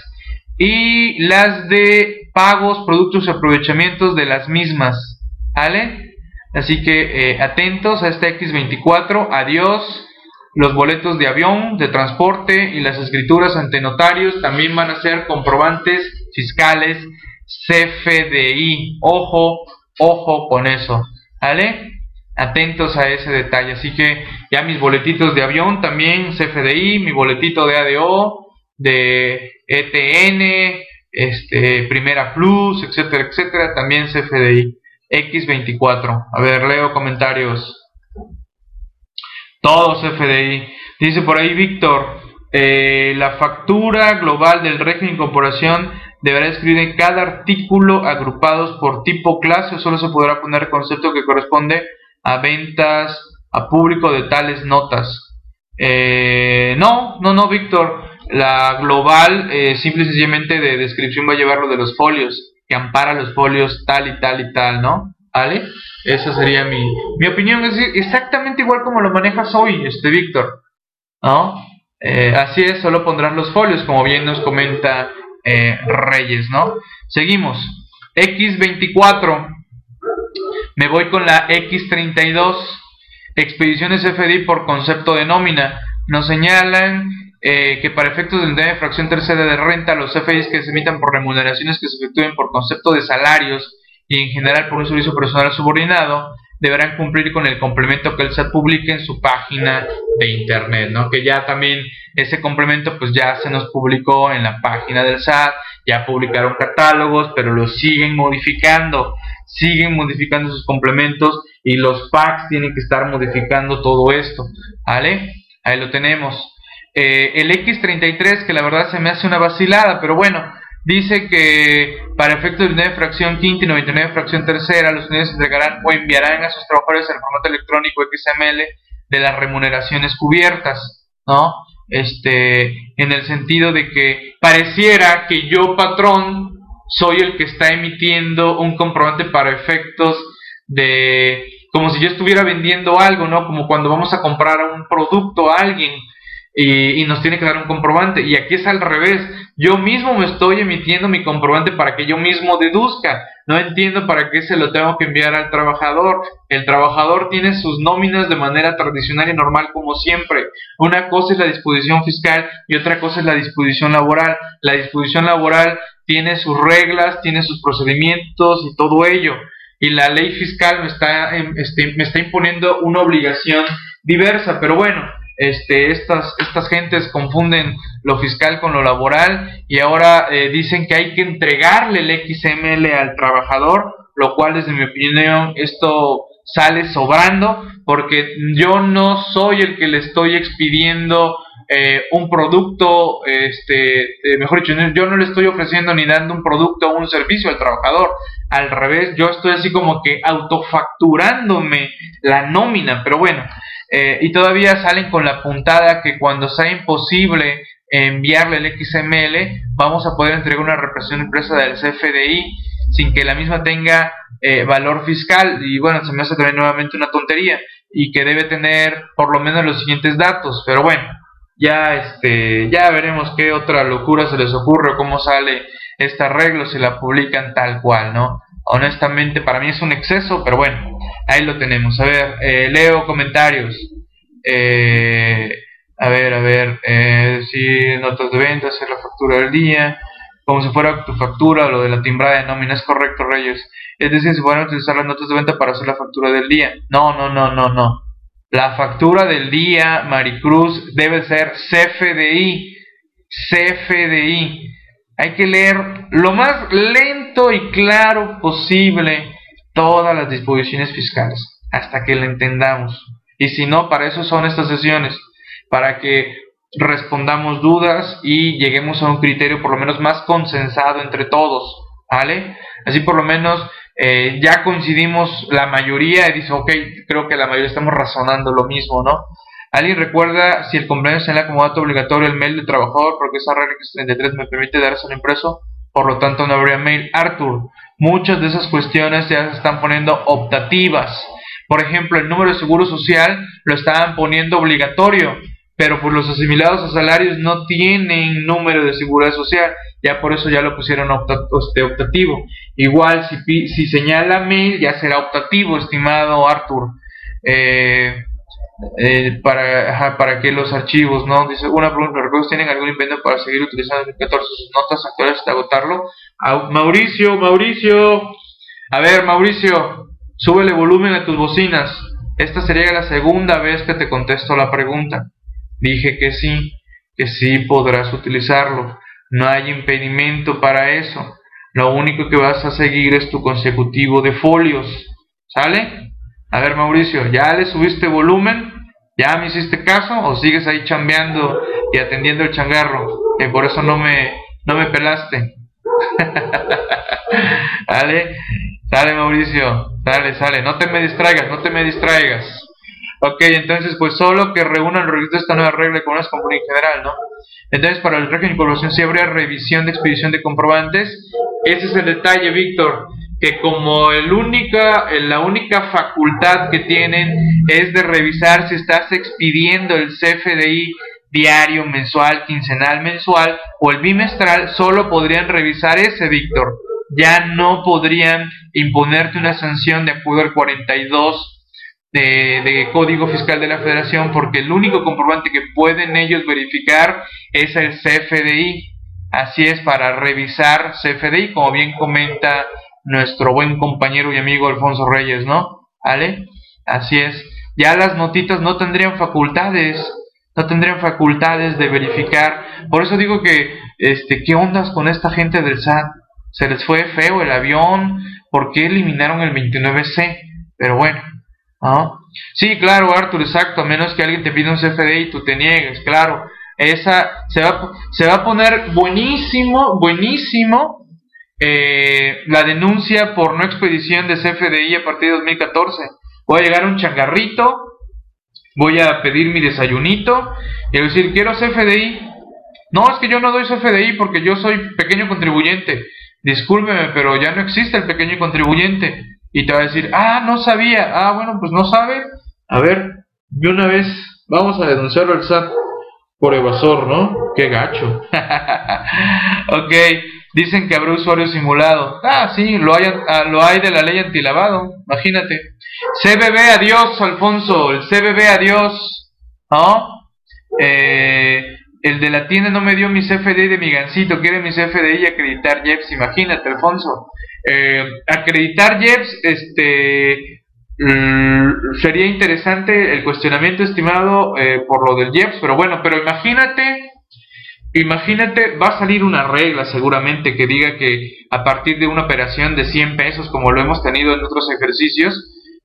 Y las de pagos, productos y aprovechamientos de las mismas. ¿Vale? Así que eh, atentos a este X24. Adiós. Los boletos de avión, de transporte y las escrituras ante notarios también van a ser comprobantes fiscales CFDI. Ojo, ojo con eso. ¿Vale? Atentos a ese detalle. Así que ya mis boletitos de avión también CFDI, mi boletito de ADO, de ETN, este, Primera Plus, etcétera, etcétera, también CFDI. X24. A ver, leo comentarios. Todos CFDI. Dice por ahí Víctor, eh, la factura global del régimen de incorporación deberá escribir en cada artículo agrupados por tipo clase o solo se podrá poner concepto que corresponde a ventas a público de tales notas. Eh, no, no, no, Víctor. La global, eh, simple y sencillamente de descripción va a llevar lo de los folios, que ampara los folios tal y tal y tal, ¿no? ¿Vale? Esa sería mi, mi opinión. Es exactamente igual como lo manejas hoy, este Víctor. ¿No? Eh, así es, solo pondrán los folios, como bien nos comenta eh, Reyes, ¿no? Seguimos. X24. Me voy con la X32. Expediciones FDI por concepto de nómina. Nos señalan eh, que para efectos de de fracción tercera de renta, los FDIs que se emitan por remuneraciones que se efectúen por concepto de salarios y en general por un servicio personal subordinado, deberán cumplir con el complemento que el SAT publique en su página de internet, ¿no? Que ya también ese complemento pues ya se nos publicó en la página del SAT, ya publicaron catálogos, pero los siguen modificando, siguen modificando sus complementos y los packs tienen que estar modificando todo esto, ¿vale? Ahí lo tenemos. Eh, el X33, que la verdad se me hace una vacilada, pero bueno, dice que para efectos de fracción quinta y 99 fracción tercera, los unidades entregarán o enviarán a sus trabajadores el formato electrónico XML de las remuneraciones cubiertas, ¿no? Este, en el sentido de que pareciera que yo, patrón, soy el que está emitiendo un comprobante para efectos de, como si yo estuviera vendiendo algo, ¿no? Como cuando vamos a comprar un producto a alguien y, nos tiene que dar un comprobante. Y aquí es al revés. Yo mismo me estoy emitiendo mi comprobante para que yo mismo deduzca. No entiendo para qué se lo tengo que enviar al trabajador. El trabajador tiene sus nóminas de manera tradicional y normal como siempre. Una cosa es la disposición fiscal y otra cosa es la disposición laboral. La disposición laboral tiene sus reglas, tiene sus procedimientos y todo ello. Y la ley fiscal me está, em, este, me está imponiendo una obligación diversa. Pero bueno, este, estas, estas gentes confunden lo fiscal con lo laboral y ahora eh, dicen que hay que entregarle el XML al trabajador, lo cual desde mi opinión esto sale sobrando porque yo no soy el que le estoy expidiendo eh, un producto, este, eh, mejor dicho, yo no le estoy ofreciendo ni dando un producto o un servicio al trabajador. Al revés, yo estoy así como que autofacturándome la nómina, pero bueno, eh, y todavía salen con la puntada que cuando sea imposible enviarle el XML, vamos a poder entregar una represión impresa del CFDI sin que la misma tenga eh, valor fiscal. Y bueno, se me hace también nuevamente una tontería y que debe tener por lo menos los siguientes datos. Pero bueno, ya, este, ya veremos qué otra locura se les ocurre o cómo sale este arreglo si la publican tal cual, ¿no? Honestamente, para mí es un exceso, pero bueno, ahí lo tenemos. A ver, eh, leo comentarios. Eh, a ver, a ver, eh, si notas de venta, hacer la factura del día, como si fuera tu factura, lo de la timbrada de nómina, es correcto, Reyes. Es decir, si pueden utilizar las notas de venta para hacer la factura del día. No, no, no, no, no. La factura del día, Maricruz, debe ser CFDI. CFDI. Hay que leer lo más lento y claro posible todas las disposiciones fiscales hasta que lo entendamos. Y si no, para eso son estas sesiones, para que respondamos dudas y lleguemos a un criterio por lo menos más consensado entre todos, ¿vale? Así por lo menos eh, ya coincidimos la mayoría y dice, ok, creo que la mayoría estamos razonando lo mismo, ¿no? ¿Alguien recuerda si el convenio es en el acomodato obligatorio el mail del trabajador? Porque esa regla X33 me permite darse un impreso por lo tanto no habría mail. Arthur, muchas de esas cuestiones ya se están poniendo optativas. Por ejemplo, el número de seguro social lo estaban poniendo obligatorio, pero por los asimilados a salarios no tienen número de seguridad social, ya por eso ya lo pusieron este, optativo. Igual si, si señala mail ya será optativo, estimado Arthur. Eh, eh, para, para que los archivos, ¿no? Dice, una pregunta, ¿los tienen algún invento para seguir utilizando el 14 sus notas actuales hasta agotarlo? Mauricio, Mauricio, a ver, Mauricio, súbele volumen a tus bocinas. Esta sería la segunda vez que te contesto la pregunta. Dije que sí, que sí podrás utilizarlo. No hay impedimento para eso. Lo único que vas a seguir es tu consecutivo de folios. ¿Sale? A ver, Mauricio, ¿ya le subiste volumen? ¿Ya me hiciste caso? ¿O sigues ahí chambeando y atendiendo el changarro? Que por eso no me, no me pelaste. ¿Sale? Sale, Mauricio. Sale, sale. No te me distraigas, no te me distraigas. Ok, entonces, pues solo que reúnan el registro de esta nueva regla con las en general, ¿no? Entonces, para el régimen de población sí habría revisión de expedición de comprobantes. Ese es el detalle, Víctor que como la única facultad que tienen es de revisar si estás expidiendo el CFDI diario, mensual, quincenal, mensual o el bimestral, solo podrían revisar ese, Víctor. Ya no podrían imponerte una sanción de acuerdo al 42 de, de, Código Fiscal de la Federación porque el único comprobante que pueden ellos verificar es el CFDI. Así es, para revisar CFDI, como bien comenta nuestro buen compañero y amigo Alfonso Reyes, ¿no? ¿Vale? Así es. Ya las notitas no tendrían facultades, no tendrían facultades de verificar. Por eso digo que, este, ¿qué ondas con esta gente del SAT? ¿Se les fue feo el avión? ¿Por qué eliminaron el 29C? Pero bueno, ¿no? Sí, claro, Arthur, exacto, a menos que alguien te pida un CFD y tú te niegues, claro. Esa se va, se va a poner buenísimo, buenísimo eh, la denuncia por no expedición de CFDI a partir de 2014. Voy a llegar un changarrito, voy a pedir mi desayunito y decir, quiero CFDI. No, es que yo no doy CFDI porque yo soy pequeño contribuyente. Discúlpeme, pero ya no existe el pequeño contribuyente. Y te va a decir, ah, no sabía. Ah, bueno, pues no sabe. A ver, de una vez vamos a denunciarlo al SAT por evasor, ¿no? Qué gacho. ok. Dicen que habrá usuario simulado. Ah, sí, lo hay, ah, lo hay de la ley antilavado. Imagínate. CBB, adiós, Alfonso. El CBB, adiós. ¿No? Eh, el de la tienda no me dio mi CFDI de mi gancito. Quiere mi CFDI y acreditar JEPS. Imagínate, Alfonso. Eh, acreditar JEPS, este. sería interesante el cuestionamiento estimado eh, por lo del JEPS, pero bueno, pero imagínate Imagínate, va a salir una regla seguramente que diga que a partir de una operación de 100 pesos, como lo hemos tenido en otros ejercicios,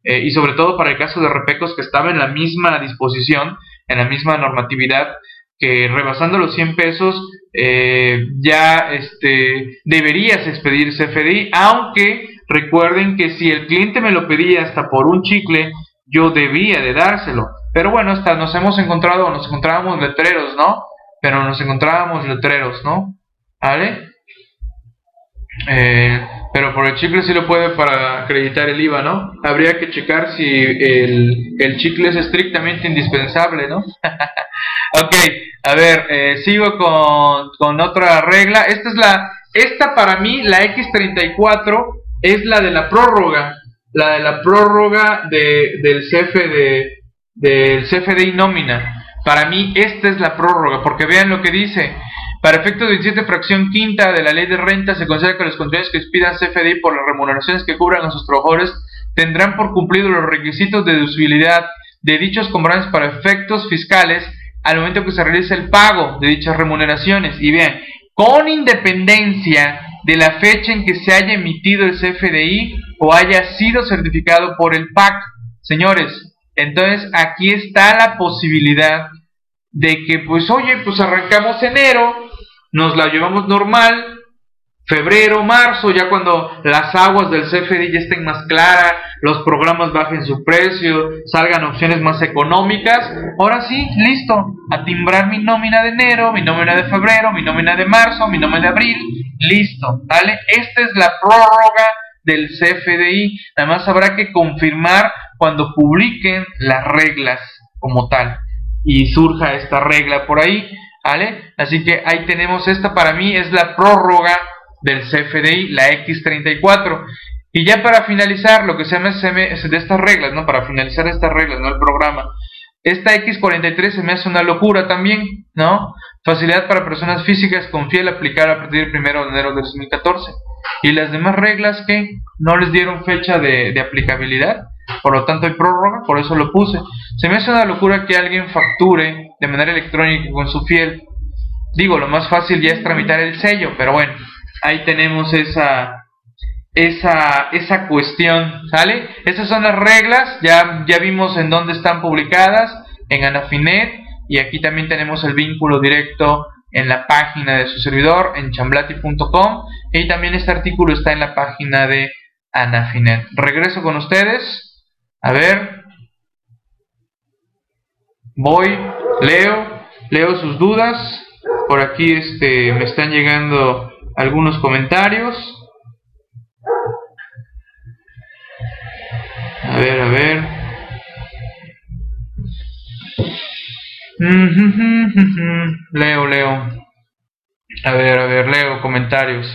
eh, y sobre todo para el caso de repecos que estaba en la misma disposición, en la misma normatividad, que rebasando los 100 pesos eh, ya este, deberías expedir CFDI, aunque recuerden que si el cliente me lo pedía hasta por un chicle, yo debía de dárselo. Pero bueno, hasta nos hemos encontrado, nos encontrábamos letreros, ¿no? Pero nos encontrábamos letreros, ¿no? ¿Vale? Eh, pero por el chicle sí lo puede para acreditar el IVA, ¿no? Habría que checar si el, chicle es estrictamente indispensable, ¿no? ok, a ver, eh, sigo con, otra regla. Esta es la, esta para mí, la X34, es la de la prórroga. La de la prórroga de, del CF de, del CFDI nómina. Para mí esta es la prórroga, porque vean lo que dice. Para efectos de 17 fracción quinta de la ley de renta se considera que los contribuyentes que expidan CFDI por las remuneraciones que cubran a sus trabajadores tendrán por cumplido los requisitos de deducibilidad de dichos comprobantes para efectos fiscales al momento que se realice el pago de dichas remuneraciones. Y vean, con independencia de la fecha en que se haya emitido el CFDI o haya sido certificado por el PAC. Señores, entonces aquí está la posibilidad de que pues oye, pues arrancamos enero, nos la llevamos normal, febrero, marzo, ya cuando las aguas del CFD ya estén más claras, los programas bajen su precio, salgan opciones más económicas, ahora sí, listo, a timbrar mi nómina de enero, mi nómina de febrero, mi nómina de marzo, mi nómina de abril, Listo, ¿vale? Esta es la prórroga del CFDI. Nada más habrá que confirmar cuando publiquen las reglas como tal y surja esta regla por ahí, ¿vale? Así que ahí tenemos esta para mí es la prórroga del CFDI, la X34. Y ya para finalizar lo que se llama de estas reglas, ¿no? Para finalizar estas reglas, ¿no? El programa. Esta X43 se me hace una locura también, ¿no? Facilidad para personas físicas con fiel aplicar a partir del 1 de enero de 2014. Y las demás reglas que no les dieron fecha de aplicabilidad, por lo tanto hay prórroga, por eso lo puse. Se me hace una locura que alguien facture de manera electrónica con su fiel. Digo, lo más fácil ya es tramitar el sello, pero bueno, ahí tenemos esa, esa, esa cuestión, ¿sale? Esas son las reglas, ya, ya vimos en dónde están publicadas, en Anafinet, y aquí también tenemos el vínculo directo en la página de su servidor, en chamblati.com, y también este artículo está en la página de Anafinet. Regreso con ustedes, a ver, voy, leo, leo sus dudas, por aquí este, me están llegando algunos comentarios, A ver, a ver. Leo, leo. A ver, a ver, leo comentarios.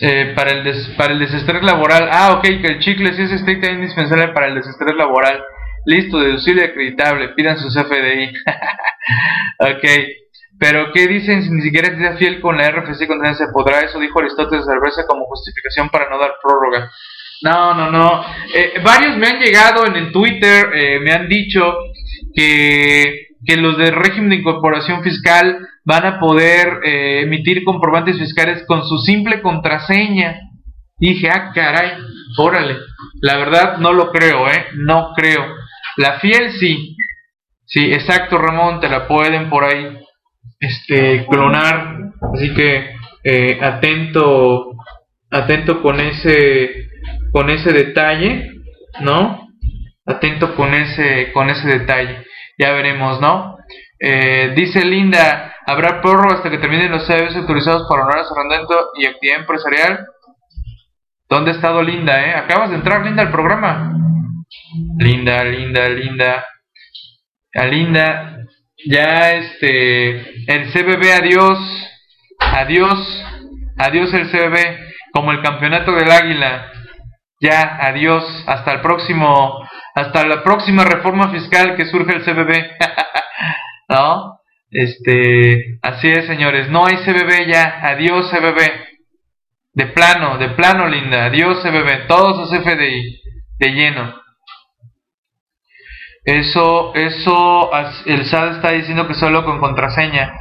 Eh, para, el des, para el desestrés laboral. Ah, ok, que el chicle sí es estrictamente indispensable para el desestrés laboral. Listo, deducible y acreditable. Pidan su CFDI. ok. Pero, ¿qué dicen si ni siquiera está fiel con la RFC contra se podrá? Eso dijo Aristóteles Cerveza como justificación para no dar prórroga. No, no, no. Eh, varios me han llegado en el Twitter, eh, me han dicho que, que, los del régimen de incorporación fiscal van a poder eh, emitir comprobantes fiscales con su simple contraseña. dije, ah, caray, órale. La verdad no lo creo, ¿eh? No creo. La fiel sí. Sí, exacto, Ramón, te la pueden por ahí este clonar así que eh, atento atento con ese con ese detalle no atento con ese con ese detalle ya veremos no eh, dice Linda habrá prórroga hasta que terminen los CBs autorizados para honrar arrendamiento y actividad empresarial ¿Dónde ha estado Linda, eh? Acabas de entrar, Linda, al programa. Linda, Linda, Linda. A Linda, ya este, el CBB, adiós, adiós, adiós el CBB, como el campeonato del Águila, ya, adiós, hasta el próximo, hasta la próxima reforma fiscal que surge el CBB, ¿no? Este, así es, señores, no hay CBB ya, adiós CBB, de plano, de plano, linda, adiós CBB, todos los FDI, de lleno. Eso, eso, el SAT está diciendo que solo con contraseña.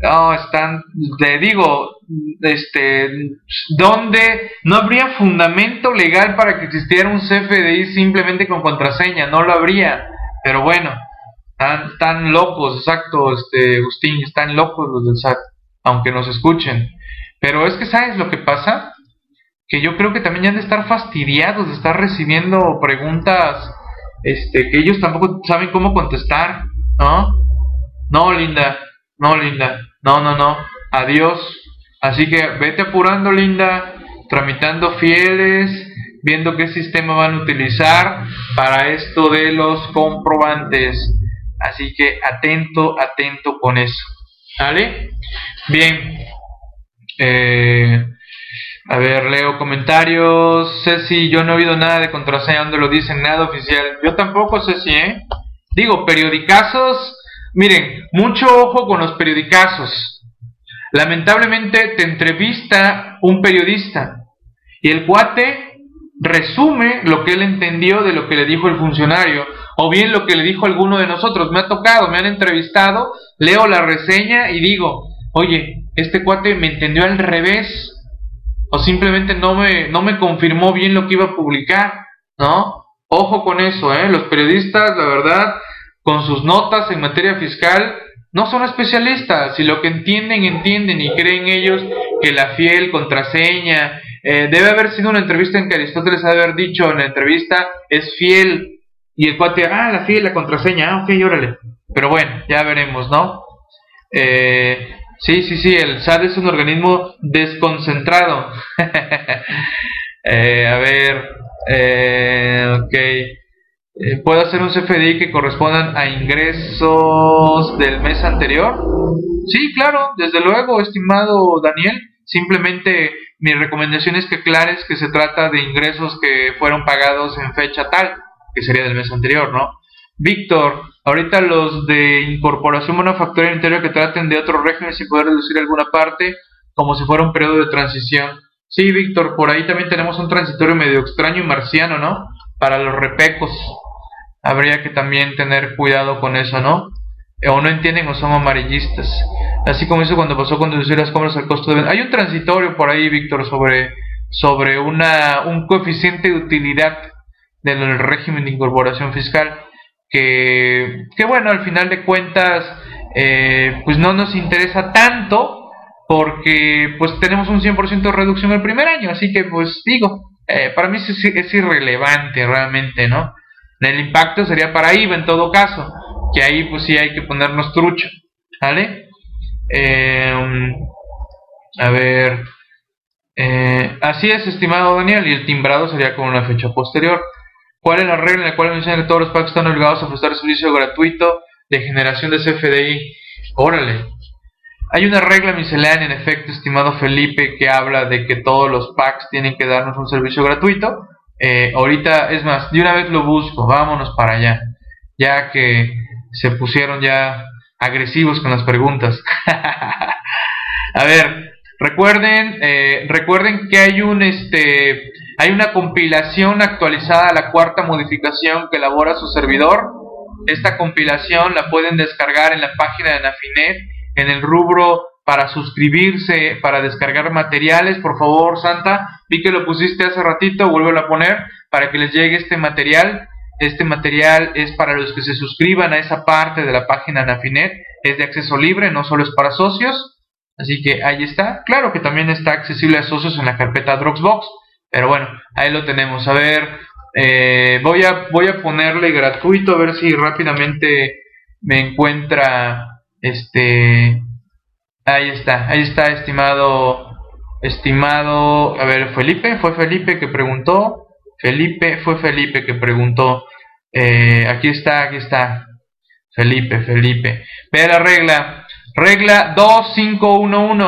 No, están, te digo, este, donde no habría fundamento legal para que existiera un CFDI simplemente con contraseña, no lo habría. Pero bueno, están, locos, exacto, este, Agustín, están locos los del SAT, aunque nos escuchen. Pero es que, ¿sabes lo que pasa? Que yo creo que también ya han de estar fastidiados de estar recibiendo preguntas este, que ellos tampoco saben cómo contestar, ¿no? No, Linda, no, Linda, no, no, no, adiós. Así que vete apurando, Linda, tramitando fieles, viendo qué sistema van a utilizar para esto de los comprobantes. Así que atento, atento con eso. ¿Vale? Bien. Eh, a ver, leo comentarios. Ceci, yo no he oído nada de contraseña donde lo dicen, nada oficial. Yo tampoco, Ceci, ¿eh? Digo, periodicazos. Miren, mucho ojo con los periodicazos. Lamentablemente te entrevista un periodista y el cuate resume lo que él entendió de lo que le dijo el funcionario o bien lo que le dijo alguno de nosotros. Me ha tocado, me han entrevistado, leo la reseña y digo, oye, este cuate me entendió al revés o simplemente no me, no me confirmó bien lo que iba a publicar, ¿no? Ojo con eso, ¿eh? Los periodistas, la verdad, con sus notas en materia fiscal, no son especialistas, y lo que entienden, entienden y creen ellos que la fiel contraseña, eh, debe haber sido una entrevista en que Aristóteles ha haber dicho en la entrevista, es fiel, y el cuate, ah, la fiel, la contraseña, ah, ok, órale. Pero bueno, ya veremos, ¿no? Eh, Sí, sí, sí, el SAT es un organismo desconcentrado. Eh, a ver, eh, ok. Eh, ¿Puedo hacer un CFDI que correspondan a ingresos del mes anterior? Sí, claro, desde luego, estimado Daniel. Simplemente mi recomendación es que aclares que se trata de ingresos que fueron pagados en fecha tal, que sería del mes anterior, ¿no? Víctor, ahorita los de incorporación manufacturera interior que traten de otro régimen sin poder reducir alguna parte, como si fuera un periodo de transición. Sí, Víctor, por ahí también tenemos un transitorio medio extraño y marciano, ¿no? Para los repecos. Habría que también tener cuidado con eso, ¿no? O no entienden o son amarillistas. Así como eso cuando pasó con deducir las compras al costo de Hay un transitorio por ahí, Víctor, sobre, sobre una, un coeficiente de utilidad del régimen de incorporación fiscal que, que bueno, al final de cuentas, eh, pues no nos interesa tanto porque pues tenemos un 100% de reducción el primer año, así que pues digo, eh, para mí es, irrelevante realmente, ¿no? El impacto sería para IVA en todo caso, que ahí pues sí hay que ponernos trucho, ¿vale? Eh, a ver, así es, estimado Daniel, y el timbrado sería con una fecha posterior. ¿Cuál es la regla en la cual menciona que todos los packs están obligados a prestar servicio gratuito de generación de CFDI? Órale. Hay una regla miscelánea, en efecto, estimado Felipe, que habla de que todos los packs tienen que darnos un servicio gratuito. Eh, ahorita, es más, de una vez lo busco, vámonos para allá. Ya que se pusieron ya agresivos con las preguntas. a ver, recuerden, eh, recuerden que hay un este hay una compilación actualizada a la cuarta modificación que elabora su servidor. Esta compilación la pueden descargar en la página de Nafinet, en el rubro para suscribirse, para descargar materiales. Por favor, Santa, vi que lo pusiste hace ratito, vuelvo a poner para que les llegue este material. Este material es para los que se suscriban a esa parte de la página Nafinet. Es de acceso libre, no solo es para socios. Así que ahí está. Claro que también está accesible a socios en la carpeta Dropbox. Pero bueno, ahí lo tenemos. A ver, eh, voy, a, voy a ponerle gratuito a ver si rápidamente me encuentra este... Ahí está, ahí está, estimado, estimado, a ver, Felipe, fue Felipe que preguntó, Felipe, fue Felipe que preguntó, eh, aquí está, aquí está, Felipe, Felipe, vea la regla, regla 2511,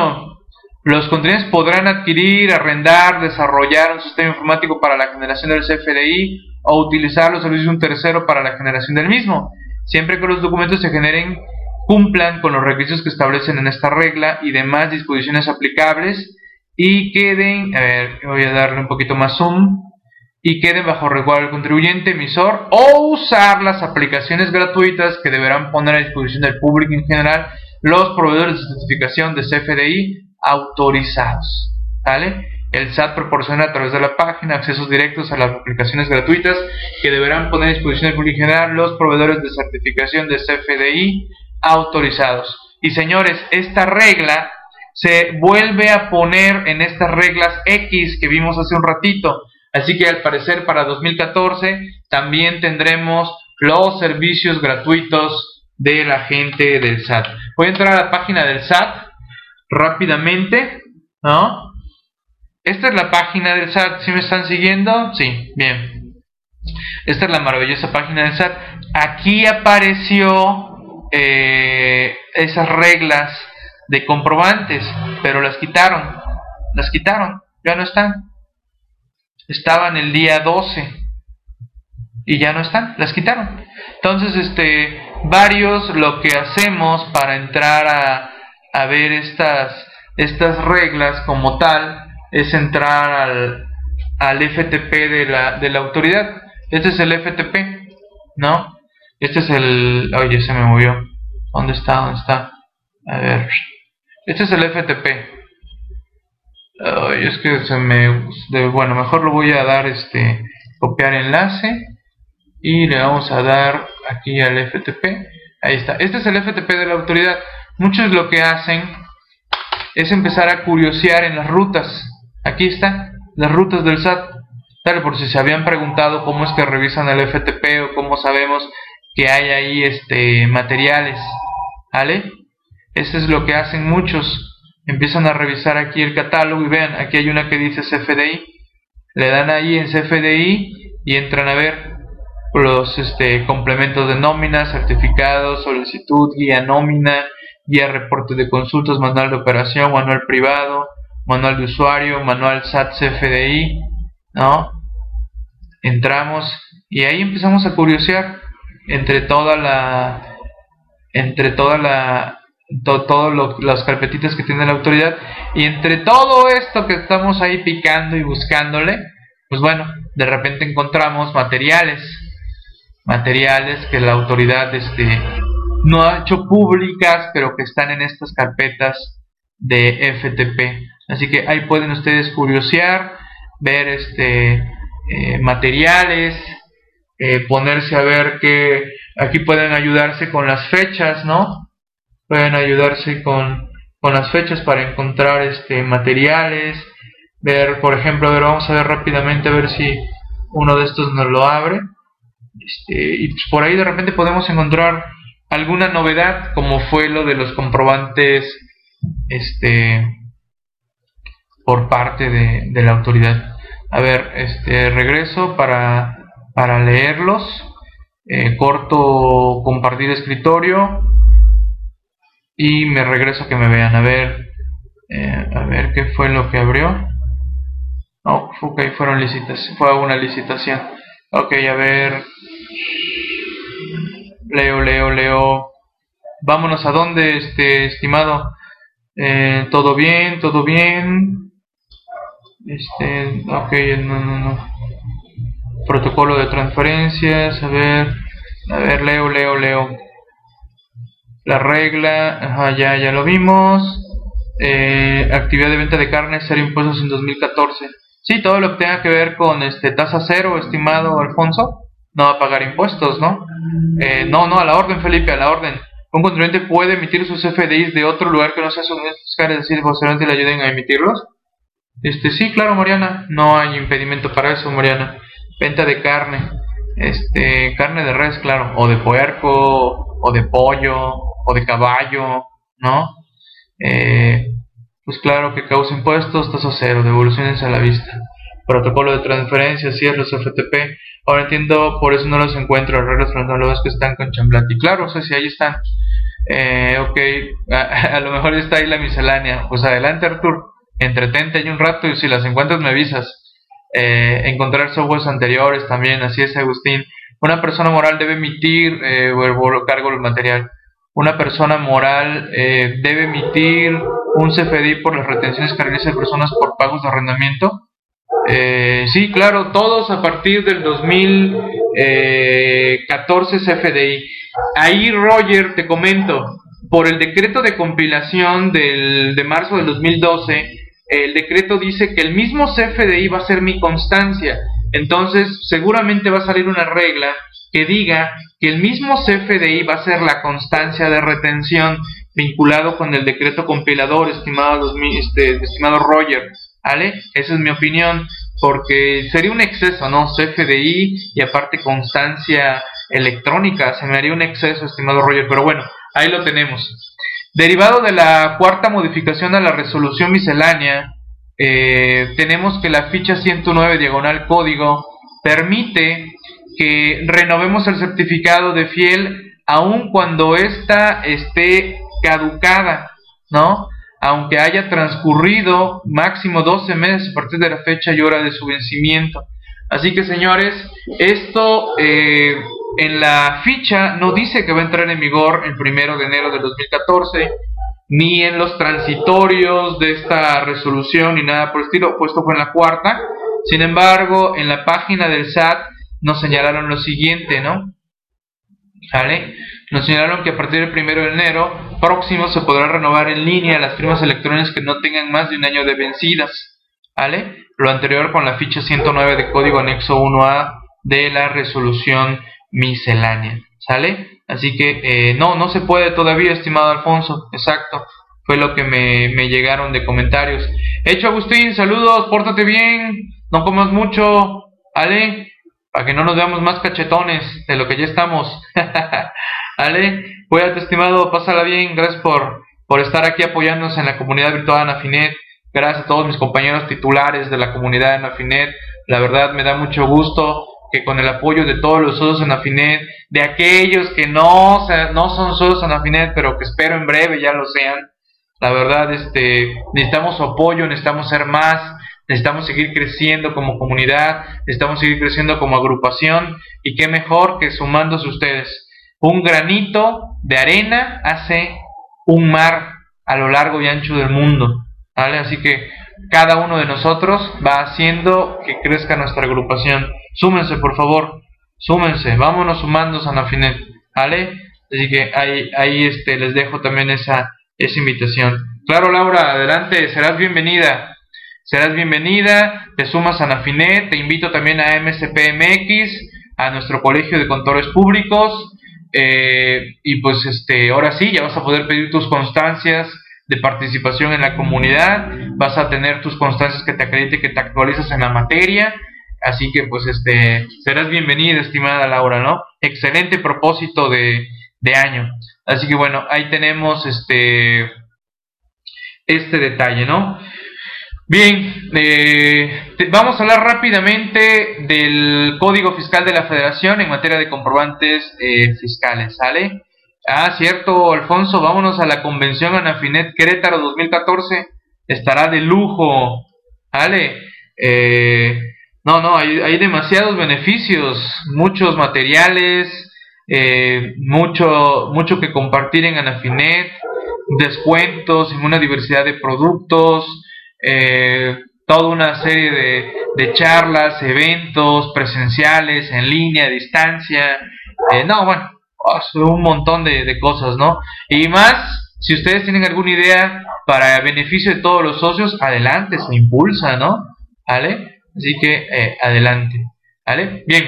los contribuyentes podrán adquirir, arrendar, desarrollar un sistema informático para la generación del CFDI o utilizar los servicios de un tercero para la generación del mismo, siempre que los documentos se generen cumplan con los requisitos que establecen en esta regla y demás disposiciones aplicables y queden, a ver, voy a darle un poquito más zoom, y queden bajo resguardo del contribuyente emisor o usar las aplicaciones gratuitas que deberán poner a disposición del público en general los proveedores de certificación de CFDI autorizados. ¿Vale? El SAT proporciona a través de la página accesos directos a las aplicaciones gratuitas que deberán poner a disposición del público general los proveedores de certificación de CFDI autorizados. Y señores, esta regla se vuelve a poner en estas reglas X que vimos hace un ratito. Así que al parecer para 2014 también tendremos los servicios gratuitos de la gente del SAT. Voy a entrar a la página del SAT rápidamente, ¿no? Esta es la página del SAT, ¿sí me están siguiendo? Sí, bien. Esta es la maravillosa página del SAT. Aquí apareció eh, esas reglas de comprobantes, pero las quitaron. Las quitaron, ya no están. Estaban el día 12 y ya no están, las quitaron. Entonces, este, varios lo que hacemos para entrar a, a ver estas, estas reglas como tal es entrar al, al FTP de la, de la autoridad. Este es el FTP, ¿no? Este es el... Oye, se me movió. ¿Dónde está? ¿Dónde está? A ver. Este es el FTP. Ay, es que se me... bueno, mejor lo voy a dar este... Copiar enlace. Y le vamos a dar aquí al FTP. Ahí está. Este es el FTP de la autoridad. Muchos lo que hacen es empezar a curiosear en las rutas. Aquí está, las rutas del SAT. Tal por si se habían preguntado cómo es que revisan el FTP o cómo sabemos que hay ahí este materiales. ¿Vale? Eso es lo que hacen muchos. Empiezan a revisar aquí el catálogo y vean, aquí hay una que dice CFDI. Le dan ahí en CFDI y entran a ver los este, complementos de nómina, certificados, solicitud, guía nómina, guía reporte de consultas, manual de operación, manual privado, manual de usuario, manual SAT CFDI, ¿no? Entramos y ahí empezamos a curiosear entre toda la entre toda la todas las carpetitas que tiene la autoridad y entre todo esto que estamos ahí picando y buscándole pues bueno de repente encontramos materiales materiales que la autoridad este no ha hecho públicas pero que están en estas carpetas de FTP así que ahí pueden ustedes curiosear ver este eh, materiales eh, ponerse a ver que aquí pueden ayudarse con las fechas no pueden ayudarse con, con las fechas para encontrar este materiales ver por ejemplo a ver vamos a ver rápidamente a ver si uno de estos nos lo abre. Este, y pues por ahí de repente podemos encontrar alguna novedad como fue lo de los comprobantes este por parte de, la autoridad. A ver este regreso para para leerlos. Eh, corto compartir escritorio y me regreso a que me vean. A ver eh, a ver qué fue lo que abrió. No, ok, fueron licitaciones fue una licitación. Ok, a ver. Leo, leo, leo. Vámonos a dónde, este estimado eh, todo bien, todo bien este, ok, no, no, no protocolo de transferencias a ver, a ver, leo, leo, leo la regla, ya, ya lo vimos. Eh, actividad de venta de carne, cero impuestos en 2014. Sí, todo lo que tenga que ver con este tasa cero, estimado Alfonso, no va a pagar impuestos, ¿no? Eh, no, no, a la orden, Felipe, a la orden. Un contribuyente puede emitir sus FDIs de otro lugar que no sea su fiscal, es decir, posteriormente le ayuden a emitirlos. Este, sí, claro, Mariana, no hay impedimento para eso, Mariana. Venta de carne, este, carne de res, claro, o de puerco, o de pollo, o de caballo, ¿no? Eh, pues claro que causa impuestos, tasa cero, devoluciones a la vista. Protocolo de transferencia, cierres, FTP. Ahora entiendo, por eso no los encuentro, reglas los que están con Chamblati. Claro, o sea, si ahí están. Eh, ok, a, lo mejor está ahí la miscelánea. Pues adelante, Artur. Entretente ahí un rato y si las encuentras me avisas. Eh, encontrar softwares anteriores también, así es, Agustín. Una persona moral debe emitir eh, o cargo del material una persona moral eh, debe emitir un CFDI por las retenciones realiza de personas por pagos de arrendamiento. Eh, sí, claro, todos a partir del 2014 CFDI. Ahí, Roger, te comento, por el decreto de compilación del, de marzo del 2012, el decreto dice que el mismo CFDI va a ser mi constancia. Entonces, seguramente va a salir una regla que diga que el mismo CFDI va a ser la constancia de retención vinculado con el decreto compilador, estimado, este, estimado Roger. ¿Vale? Esa es mi opinión, porque sería un exceso, ¿no? CFDI y aparte constancia electrónica, se me haría un exceso, estimado Roger, pero bueno, ahí lo tenemos. Derivado de la cuarta modificación a la resolución miscelánea, eh, tenemos que la ficha 109 diagonal código permite que renovemos el certificado de fiel aun cuando ésta esté caducada, ¿no? Aunque haya transcurrido máximo 12 meses a partir de la fecha y hora de su vencimiento. Así que señores, esto eh, en la ficha no dice que va a entrar en vigor el primero de enero de 2014, ni en los transitorios de esta resolución, ni nada por el estilo, puesto fue en la cuarta. Sin embargo, en la página del SAT nos señalaron lo siguiente, ¿no? Nos señalaron que a partir del 1 de enero próximo se podrá renovar en línea las firmas electrónicas que no tengan más de un año de vencidas. ¿Vale? Lo anterior con la ficha 109 de código anexo 1A de la resolución miscelánea. ¿Sale? Así que eh, no, no se puede todavía, estimado Alfonso. Exacto. Fue lo que me, me llegaron de comentarios. Hecho, Agustín, saludos, pórtate bien, no comas mucho. ¿Vale? para que no nos veamos más cachetones de lo que ya estamos. ¿Vale? Cuídate, estimado, pásala bien, gracias por, por estar aquí apoyándonos en la comunidad virtual Anafinet. Gracias a todos mis compañeros titulares de la comunidad Anafinet. La verdad me da mucho gusto que con el apoyo de todos los socios Anafinet, de aquellos que no, no son socios Anafinet, pero que espero en breve ya lo sean, la verdad, este, necesitamos su apoyo, necesitamos ser más, necesitamos seguir creciendo como comunidad, necesitamos seguir creciendo como agrupación y qué mejor que sumándose ustedes. Un granito de arena hace un mar a lo largo y ancho del mundo, ¿vale? Así que cada uno de nosotros va haciendo que crezca nuestra agrupación. Súmense, por favor, súmense, vámonos sumando Sanafinet, ¿vale? Así que ahí, ahí este, les dejo también esa, esa invitación. Claro, Laura, adelante, serás bienvenida. Serás bienvenida, te sumas a Nafinet, te invito también a MSPMX, a nuestro colegio de contadores públicos, eh, y pues este, ahora sí, ya vas a poder pedir tus constancias de participación en la comunidad, vas a tener tus constancias que te acredite que te actualizas en la materia, así que pues este, serás bienvenida, estimada Laura, ¿no? Excelente propósito de, de año. Así que bueno, ahí tenemos este, este detalle, ¿no? Bien, eh, vamos a hablar rápidamente del Código Fiscal de la Federación en materia de comprobantes eh, fiscales, ¿sale? Ah, cierto, Alfonso, vámonos a la convención Anafinet Querétaro 2014, estará de lujo, ¿vale? Eh, no, no, hay, demasiados beneficios, muchos materiales, mucho, mucho que compartir en Anafinet, descuentos en una diversidad de productos, eh, toda una serie de, charlas, eventos presenciales, en línea, a distancia. Eh, no, bueno, un montón de, cosas, ¿no? Y más, si ustedes tienen alguna idea para beneficio de todos los socios, adelante, se impulsa, ¿no? ¿Vale? Así que eh, adelante. ¿Vale? Bien,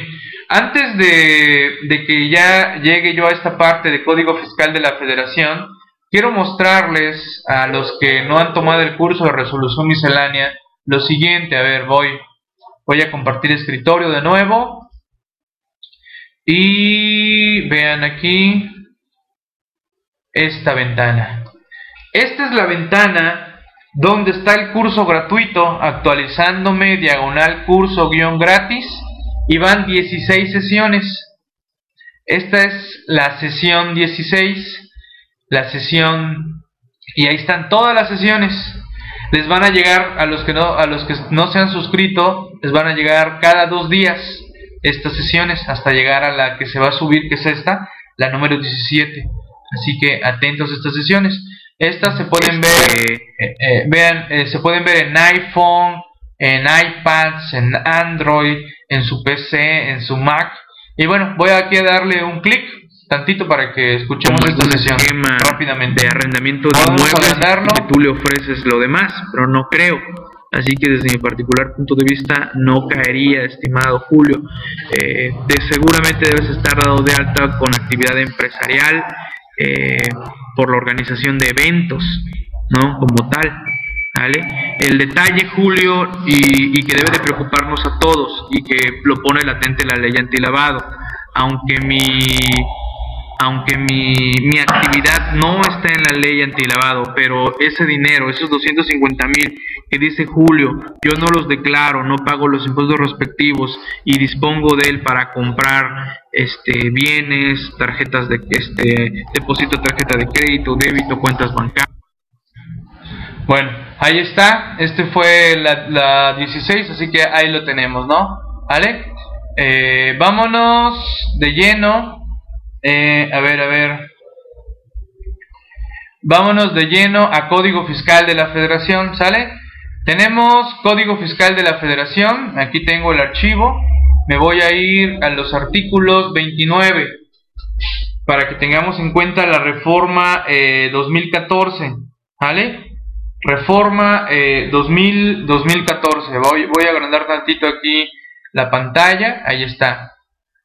antes de, de, que ya llegue yo a esta parte de Código Fiscal de la Federación, Quiero mostrarles a los que no han tomado el curso de resolución miscelánea lo siguiente. A ver, voy, voy a compartir escritorio de nuevo. Y vean aquí esta ventana. Esta es la ventana donde está el curso gratuito actualizándome diagonal curso guion gratis y van 16 sesiones. Esta es la sesión 16 la sesión y ahí están todas las sesiones. Les van a llegar a los que no a los que no se han suscrito, les van a llegar cada dos días estas sesiones hasta llegar a la que se va a subir, que es esta, la número 17. Así que atentos a estas sesiones. Estas se pueden ver, este, eh, eh, vean, eh, se pueden ver en iPhone, en iPads, en Android, en su PC, en su Mac. Y bueno, voy aquí a darle un clic tantito para que escuchemos esta sesión rápidamente. De arrendamiento de inmuebles que tú le ofreces lo demás, pero no creo. Así que desde mi particular punto de vista no caería, estimado Julio. Eh, seguramente debes estar dado de alta con actividad empresarial eh, por la organización de eventos, ¿no? Como tal. ¿vale? El detalle, Julio, y, y que debe de preocuparnos a todos y que lo pone latente la ley antilavado, aunque mi aunque mi, mi, actividad no está en la ley antilavado, pero ese dinero, esos 250 mil que dice Julio, yo no los declaro, no pago los impuestos respectivos y dispongo de él para comprar este bienes, tarjetas de este depósito, tarjeta de crédito, débito, cuentas bancarias. Bueno, ahí está, este fue la, la 16, así que ahí lo tenemos, ¿no? ¿Vale? Eh, vámonos de lleno eh, a ver, a ver. Vámonos de lleno a Código Fiscal de la Federación, ¿sale? Tenemos Código Fiscal de la Federación, aquí tengo el archivo, me voy a ir a los artículos 29 para que tengamos en cuenta la reforma 2014, eh, ¿vale? Reforma 2000, eh, 2014, voy, voy a agrandar tantito aquí la pantalla, ahí está.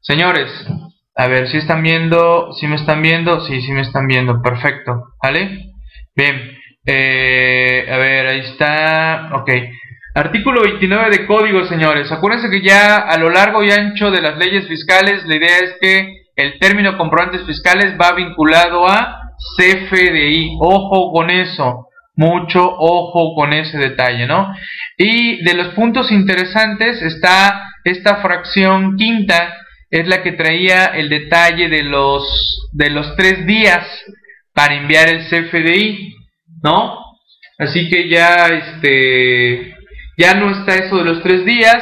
Señores, a ver, si están viendo, si me están viendo, sí, sí me están viendo, perfecto, ¿vale? Bien, eh, a ver, ahí está, ok. Artículo 29 de código, señores. Acuérdense que ya a lo largo y ancho de las leyes fiscales, la idea es que el término comprobantes fiscales va vinculado a CFDI. Ojo con eso. Mucho ojo con ese detalle, ¿no? Y de los puntos interesantes está esta fracción quinta, es la que traía el detalle de los, de los tres días para enviar el CFDI, ¿no? Así que ya, este, ya no está eso de los tres días.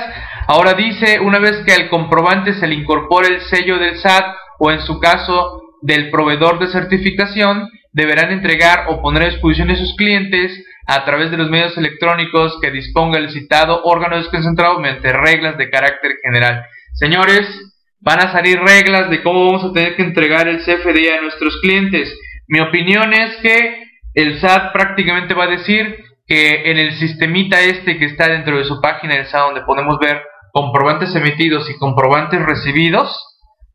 Ahora dice, una vez que al comprobante se le incorpore el sello del SAT o en su caso del proveedor de certificación, deberán entregar o poner a disposición de sus clientes a través de los medios electrónicos que disponga el citado órgano desconcentrado mediante reglas de carácter general. Señores, van a salir reglas de cómo vamos a tener que entregar el CFDI a nuestros clientes. Mi opinión es que el SAT prácticamente va a decir que en el sistemita este que está dentro de su página del SAT donde podemos ver comprobantes emitidos y comprobantes recibidos,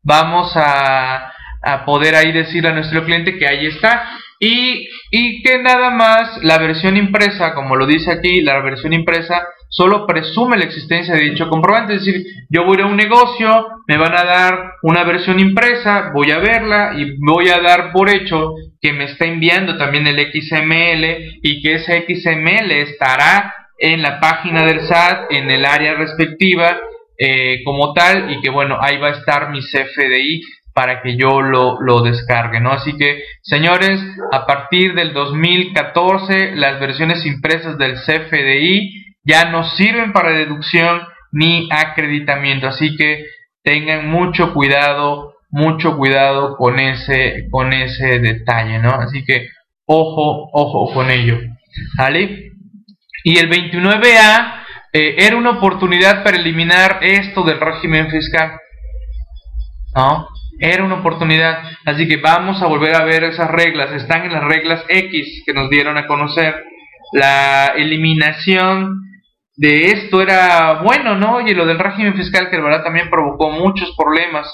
vamos a, a poder ahí decirle a nuestro cliente que ahí está. Y, y que nada más la versión impresa, como lo dice aquí, la versión impresa solo presume la existencia de dicho comprobante, es decir, yo voy a un negocio, me van a dar una versión impresa, voy a verla y voy a dar por hecho que me está enviando también el XML y que ese XML estará en la página del SAT, en el área respectiva eh, como tal y que bueno, ahí va a estar mi CFDI para que yo lo, lo, descargue, ¿no? Así que, señores, a partir del 2014, las versiones impresas del CFDI ya no sirven para deducción ni acreditamiento. Así que tengan mucho cuidado, mucho cuidado con ese, con ese detalle, ¿no? Así que ojo, ojo con ello. ¿Vale? Y el 29A eh, era una oportunidad para eliminar esto del régimen fiscal. ¿No? Era una oportunidad. Así que vamos a volver a ver esas reglas. Están en las reglas X que nos dieron a conocer. La eliminación de esto era bueno, ¿no? Y lo del régimen fiscal que verdad también provocó muchos problemas.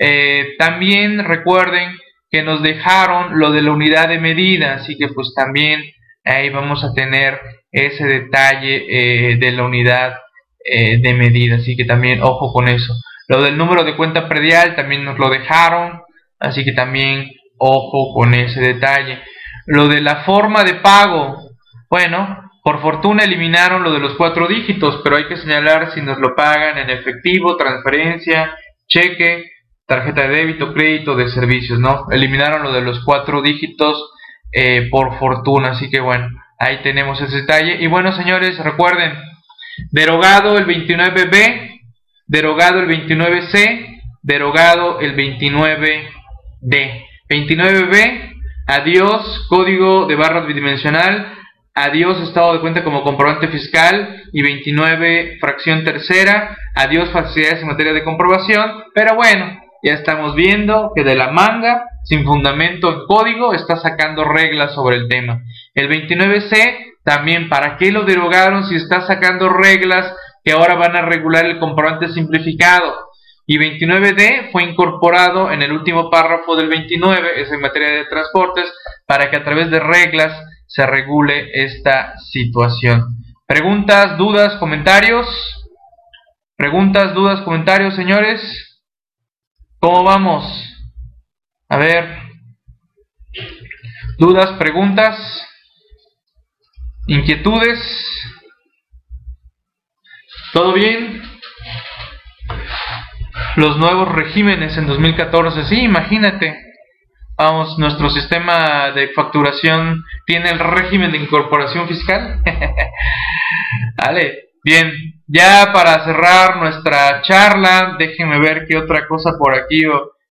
Eh, también recuerden que nos dejaron lo de la unidad de medida, así que pues también ahí vamos a tener ese detalle eh, de la unidad eh, de medida, así que también ojo con eso. Lo del número de cuenta predial también nos lo dejaron, así que también ojo con ese detalle. Lo de la forma de pago, bueno, por fortuna eliminaron lo de los cuatro dígitos, pero hay que señalar si nos lo pagan en efectivo, transferencia, cheque, tarjeta de débito, crédito, de servicios, ¿no? Eliminaron lo de los cuatro dígitos eh, por fortuna, así que bueno, ahí tenemos ese detalle. Y bueno, señores, recuerden, derogado el 29B, derogado el 29C, derogado el 29D. 29B, adiós, código de barras bidimensional, adiós estado de cuenta como comprobante fiscal y 29 fracción tercera, adiós facilidades en materia de comprobación, pero bueno, ya estamos viendo que de la manga, sin fundamento en código, está sacando reglas sobre el tema. El 29C, también, ¿para qué lo derogaron si está sacando reglas que ahora van a regular el comprobante simplificado? Y 29D fue incorporado en el último párrafo del 29, es en materia de transportes, para que a través de reglas se regule esta situación. Preguntas, dudas, comentarios. Preguntas, dudas, comentarios, señores. ¿Cómo vamos? A ver. Dudas, preguntas, inquietudes. ¿Todo bien? Los nuevos regímenes en 2014, sí, imagínate. Vamos, nuestro sistema de facturación tiene el régimen de incorporación fiscal. vale, bien, ya para cerrar nuestra charla, déjenme ver qué otra cosa por aquí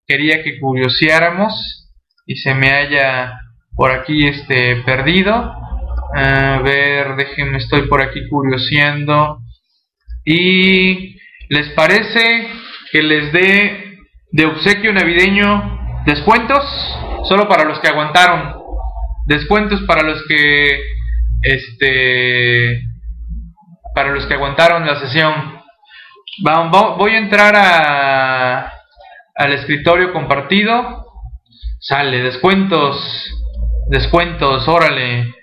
quería que curioseáramos y se me haya por aquí este perdido. A ver, déjenme, estoy por aquí curioseando. Y les parece que les dé de obsequio navideño Descuentos solo para los que aguantaron. Descuentos para los que este para los que aguantaron la sesión. voy a entrar a al escritorio compartido. Sale descuentos. Descuentos, órale.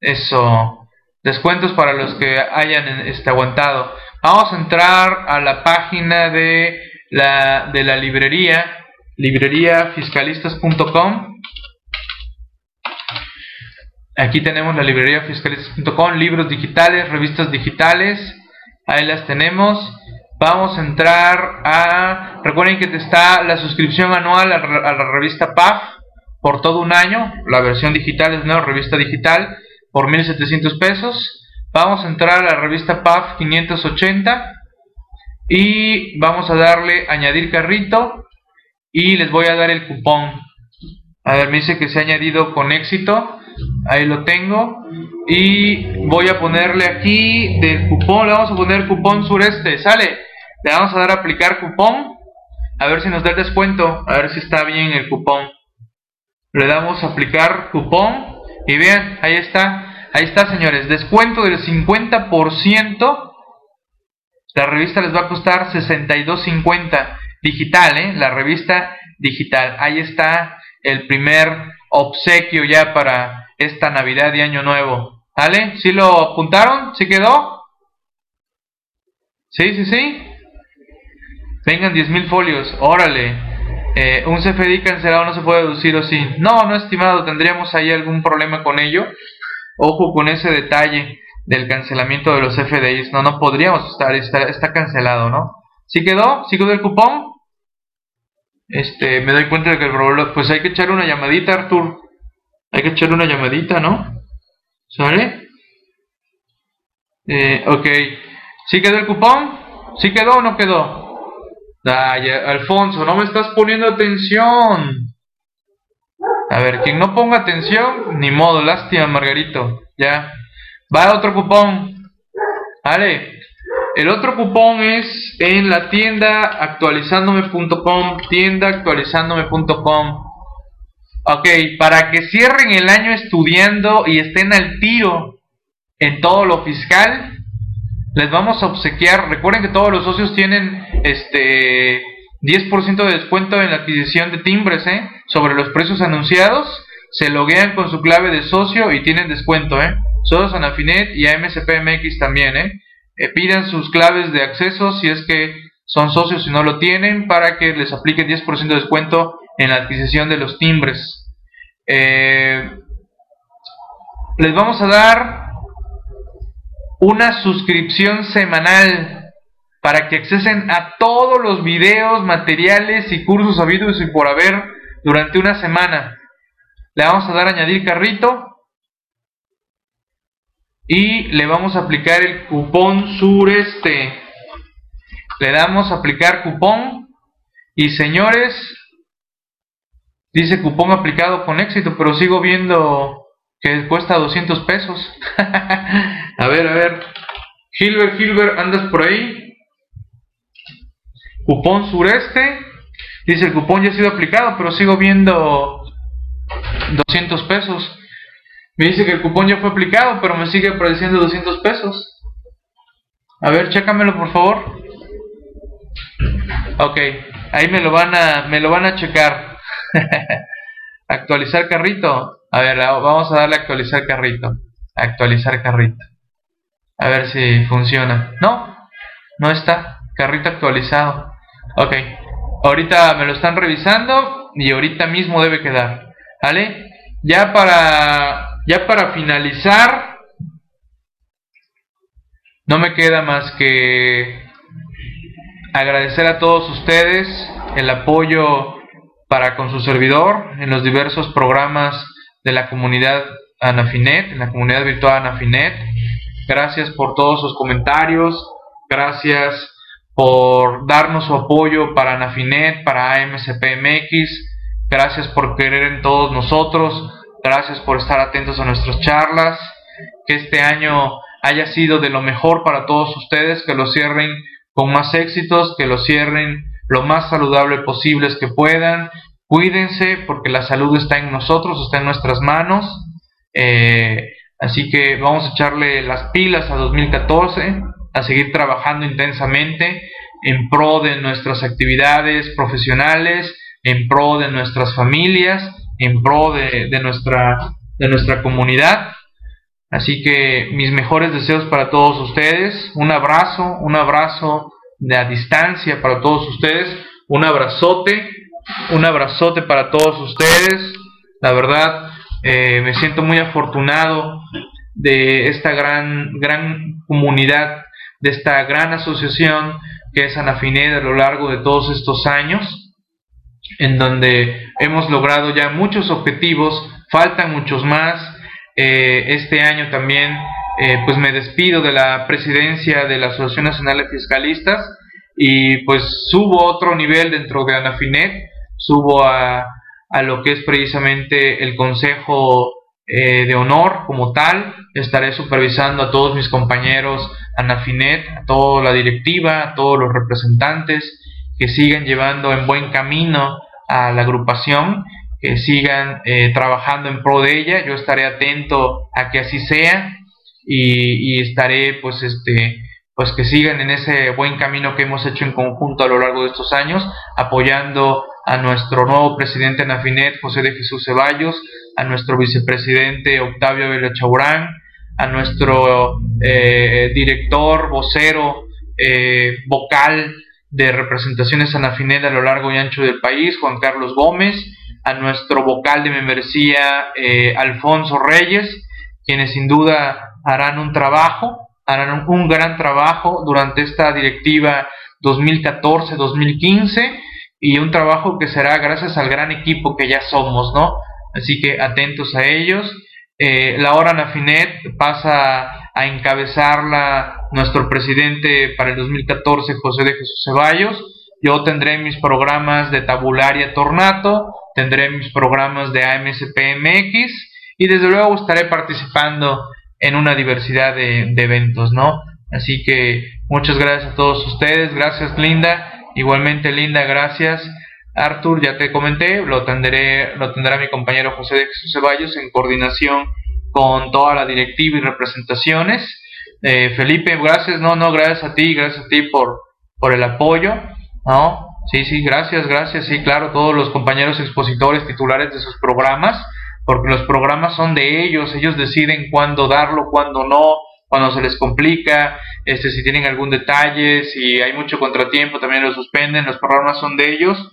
Eso. Descuentos para los que hayan este, aguantado. Vamos a entrar a la página de la, de la librería libreriafiscalistas.com Aquí tenemos la librería fiscalistas.com, libros digitales, revistas digitales. Ahí las tenemos. Vamos a entrar a... Recuerden que está la suscripción anual a, la revista PAF por todo un año. La versión digital es una revista digital por 1700 pesos. Vamos a entrar a la revista PAF 580 y vamos a darle añadir carrito y les voy a dar el cupón. A ver, me dice que se ha añadido con éxito. Ahí lo tengo. Y voy a ponerle aquí del cupón, le vamos a poner cupón sureste. Sale. Le vamos a dar a aplicar cupón. A ver si nos da el descuento. A ver si está bien el cupón. Le damos a aplicar cupón. Y vean, ahí está. Ahí está, señores. Descuento del 50%. La revista les va a costar 62.50. Digital, ¿eh? La revista digital. Ahí está el primer obsequio ya para esta Navidad y Año Nuevo. ¿Vale? ¿Sí lo apuntaron? ¿Sí quedó? Sí, sí, sí. Vengan 10.000 folios. Órale. Eh, un CFDI cancelado no se puede deducir o sí. No, no, estimado. Tendríamos ahí algún problema con ello. Ojo con ese detalle del cancelamiento de los CFDIs. No, no podríamos estar. Está, está cancelado, ¿no? ¿Sí quedó? ¿Sí quedó el cupón? Este, me doy cuenta de que el problema, pues hay que echar una llamadita, Artur. Hay que echar una llamadita, ¿no? ¿Sale? Eh, ok. ¿Sí quedó el cupón? ¿Sí quedó o no quedó? Ay, Alfonso, no me estás poniendo atención. A ver, quien no ponga atención, ni modo, lástima, Margarito. Ya. Va otro cupón. Vale. El otro cupón es en la tienda actualizándome.com, tienda actualizándome.com. Ok, para que cierren el año estudiando y estén al tiro en todo lo fiscal, les vamos a obsequiar, recuerden que todos los socios tienen este 10% de descuento en la adquisición de timbres, ¿eh? Sobre los precios anunciados, se loguean con su clave de socio y tienen descuento, ¿eh? Socios Anafinet y AMCPMX también, ¿eh? Eh, pidan sus claves de acceso si es que son socios y no lo tienen para que les apliquen 10% de descuento en la adquisición de los timbres. Eh, les vamos a dar una suscripción semanal para que accesen a todos los videos, materiales y cursos habidos y por haber durante una semana. Le vamos a dar añadir carrito y le vamos a aplicar el cupón sureste. Le damos a aplicar cupón y señores, dice cupón aplicado con éxito, pero sigo viendo que cuesta 200 pesos. a ver, a ver. Gilbert, Gilbert, ¿andas por ahí? Cupón sureste. Dice el cupón ya ha sido aplicado, pero sigo viendo 200 pesos. Me dice que el cupón ya fue aplicado, pero me sigue apareciendo 200 pesos. A ver, chécamelo por favor. Ok, ahí me lo van a, me lo van a checar. actualizar carrito. A ver, vamos a darle a actualizar carrito. Actualizar carrito. A ver si funciona. No, no está. Carrito actualizado. Ok. Ahorita me lo están revisando y ahorita mismo debe quedar. ¿Vale? Ya para ya para finalizar, no me queda más que agradecer a todos ustedes el apoyo para con su servidor en los diversos programas de la comunidad Anafinet, en la comunidad virtual Anafinet. Gracias por todos sus comentarios, gracias por darnos su apoyo para Anafinet, para AMCPMX, gracias por querer en todos nosotros. Gracias por estar atentos a nuestras charlas. Que este año haya sido de lo mejor para todos ustedes, que lo cierren con más éxitos, que lo cierren lo más saludable posible que puedan. Cuídense porque la salud está en nosotros, está en nuestras manos. Eh, así que vamos a echarle las pilas a 2014, a seguir trabajando intensamente en pro de nuestras actividades profesionales, en pro de nuestras familias en pro de, nuestra, de nuestra comunidad. Así que mis mejores deseos para todos ustedes. Un abrazo, un abrazo de a distancia para todos ustedes. Un abrazote, un abrazote para todos ustedes. La verdad, Eh, me siento muy afortunado de esta gran, gran comunidad, de esta gran asociación que es Anafined a lo largo de todos estos años, en donde hemos logrado ya muchos objetivos, faltan muchos más. Eh, este año también eh, pues me despido de la presidencia de la Asociación Nacional de Fiscalistas y pues subo otro nivel dentro de Anafinet, subo a, a lo que es precisamente el Consejo eh, de Honor como tal, estaré supervisando a todos mis compañeros Anafinet, a toda la directiva, a todos los representantes que sigan llevando en buen camino a la agrupación, que sigan eh, trabajando en pro de ella, yo estaré atento a que así sea y, estaré pues este pues que sigan en ese buen camino que hemos hecho en conjunto a lo largo de estos años, apoyando a nuestro nuevo presidente Nafinet, José de Jesús Ceballos, a nuestro vicepresidente Octavio Vela Chaurán, a nuestro eh, director, vocero, eh, vocal de representaciones a Nafinet a lo largo y ancho del país, Juan Carlos Gómez, a nuestro vocal de membresía, eh, Alfonso Reyes, quienes sin duda harán un trabajo, harán un gran trabajo durante esta directiva 2014-2015 y un trabajo que será gracias al gran equipo que ya somos, ¿no? Así que atentos a ellos. Eh, la hora Nafinet pasa a encabezarla nuestro presidente para el 2014, José de Jesús Ceballos. Yo tendré mis programas de Tabularia Tornato, tendré mis programas de AMSPMX y desde luego estaré participando en una diversidad de, eventos, ¿no? Así que muchas gracias a todos ustedes, gracias Linda, igualmente Linda, gracias. Arthur, ya te comenté, lo tendré, lo tendrá mi compañero José de Jesús Ceballos en coordinación con toda la directiva y representaciones. Eh, Felipe, gracias, no, no, gracias a ti, gracias a ti por, por el apoyo, ¿no? Sí, sí, gracias, gracias, sí, claro, todos los compañeros expositores titulares de sus programas porque los programas son de ellos, ellos deciden cuándo darlo, cuándo no, cuando se les complica, este, si tienen algún detalle, si hay mucho contratiempo, también lo suspenden, los programas son de ellos,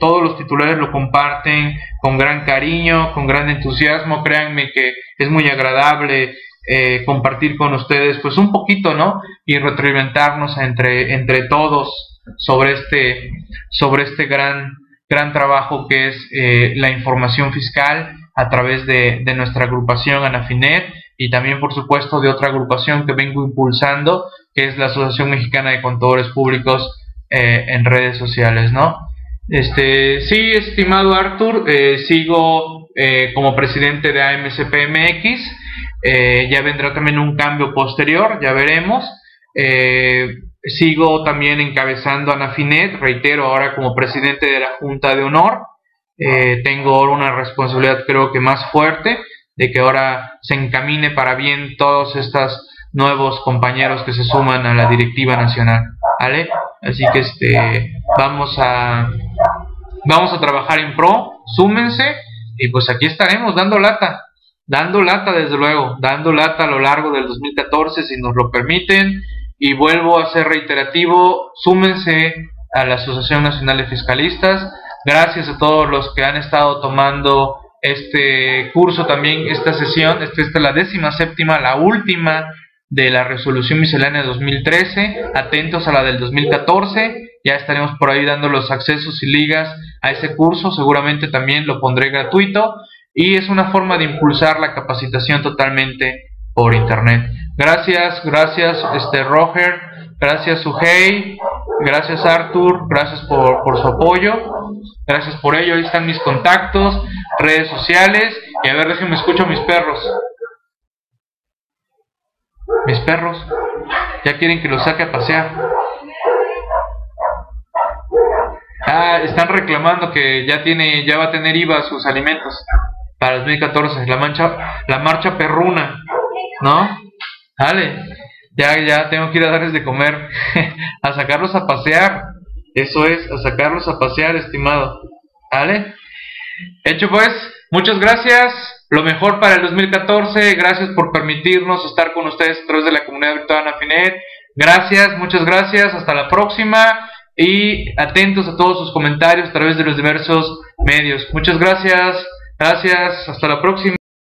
todos los titulares lo comparten con gran cariño, con gran entusiasmo, créanme que es muy agradable eh, compartir con ustedes pues un poquito, ¿no? Y retroalimentarnos entre, entre todos sobre este, sobre este gran, gran trabajo que es eh, la información fiscal a través de, nuestra agrupación Anafinet y también por supuesto de otra agrupación que vengo impulsando que es la Asociación Mexicana de Contadores Públicos eh, en redes sociales, ¿no? Este, sí, estimado Arthur, eh, sigo eh, como presidente de AMCPMX, ya vendrá también un cambio posterior, ya veremos. sigo también encabezando Anafinet, reitero, ahora como presidente de la Junta de Honor. Eh, tengo una responsabilidad creo que más fuerte de que ahora se encamine para bien todos estos nuevos compañeros que se suman a la directiva nacional, ¿vale? Así que este vamos a vamos a trabajar en pro, súmense y pues aquí estaremos dando lata, dando lata desde luego, dando lata a lo largo del 2014 si nos lo permiten y vuelvo a ser reiterativo, súmense a la Asociación Nacional de Fiscalistas Gracias a todos los que han estado tomando este curso también, esta sesión. Esta, es la décima séptima, la última de la resolución miscelánea de 2013. Atentos a la del 2014. Ya estaremos por ahí dando los accesos y ligas a ese curso. Seguramente también lo pondré gratuito. Y es una forma de impulsar la capacitación totalmente por internet. Gracias, gracias, este Roger, gracias Sugei, gracias Arthur, gracias por, por su apoyo. Gracias por ello. Ahí están mis contactos, redes sociales. Y a ver, déjenme escucho a mis perros. Mis perros. Ya quieren que los saque a pasear. Ah, están reclamando que ya tiene, ya va a tener IVA sus alimentos para 2014. La mancha, la marcha perruna, ¿no? Dale. Ya, ya tengo que ir a darles de comer, a sacarlos a pasear. Eso es, a sacarlos a pasear, estimado. ¿Vale? Hecho pues, muchas gracias. Lo mejor para el 2014. Gracias por permitirnos estar con ustedes a través de la comunidad virtual Anafinet. Gracias, muchas gracias. Hasta la próxima. Y atentos a todos sus comentarios a través de los diversos medios. Muchas gracias. Gracias, hasta la próxima.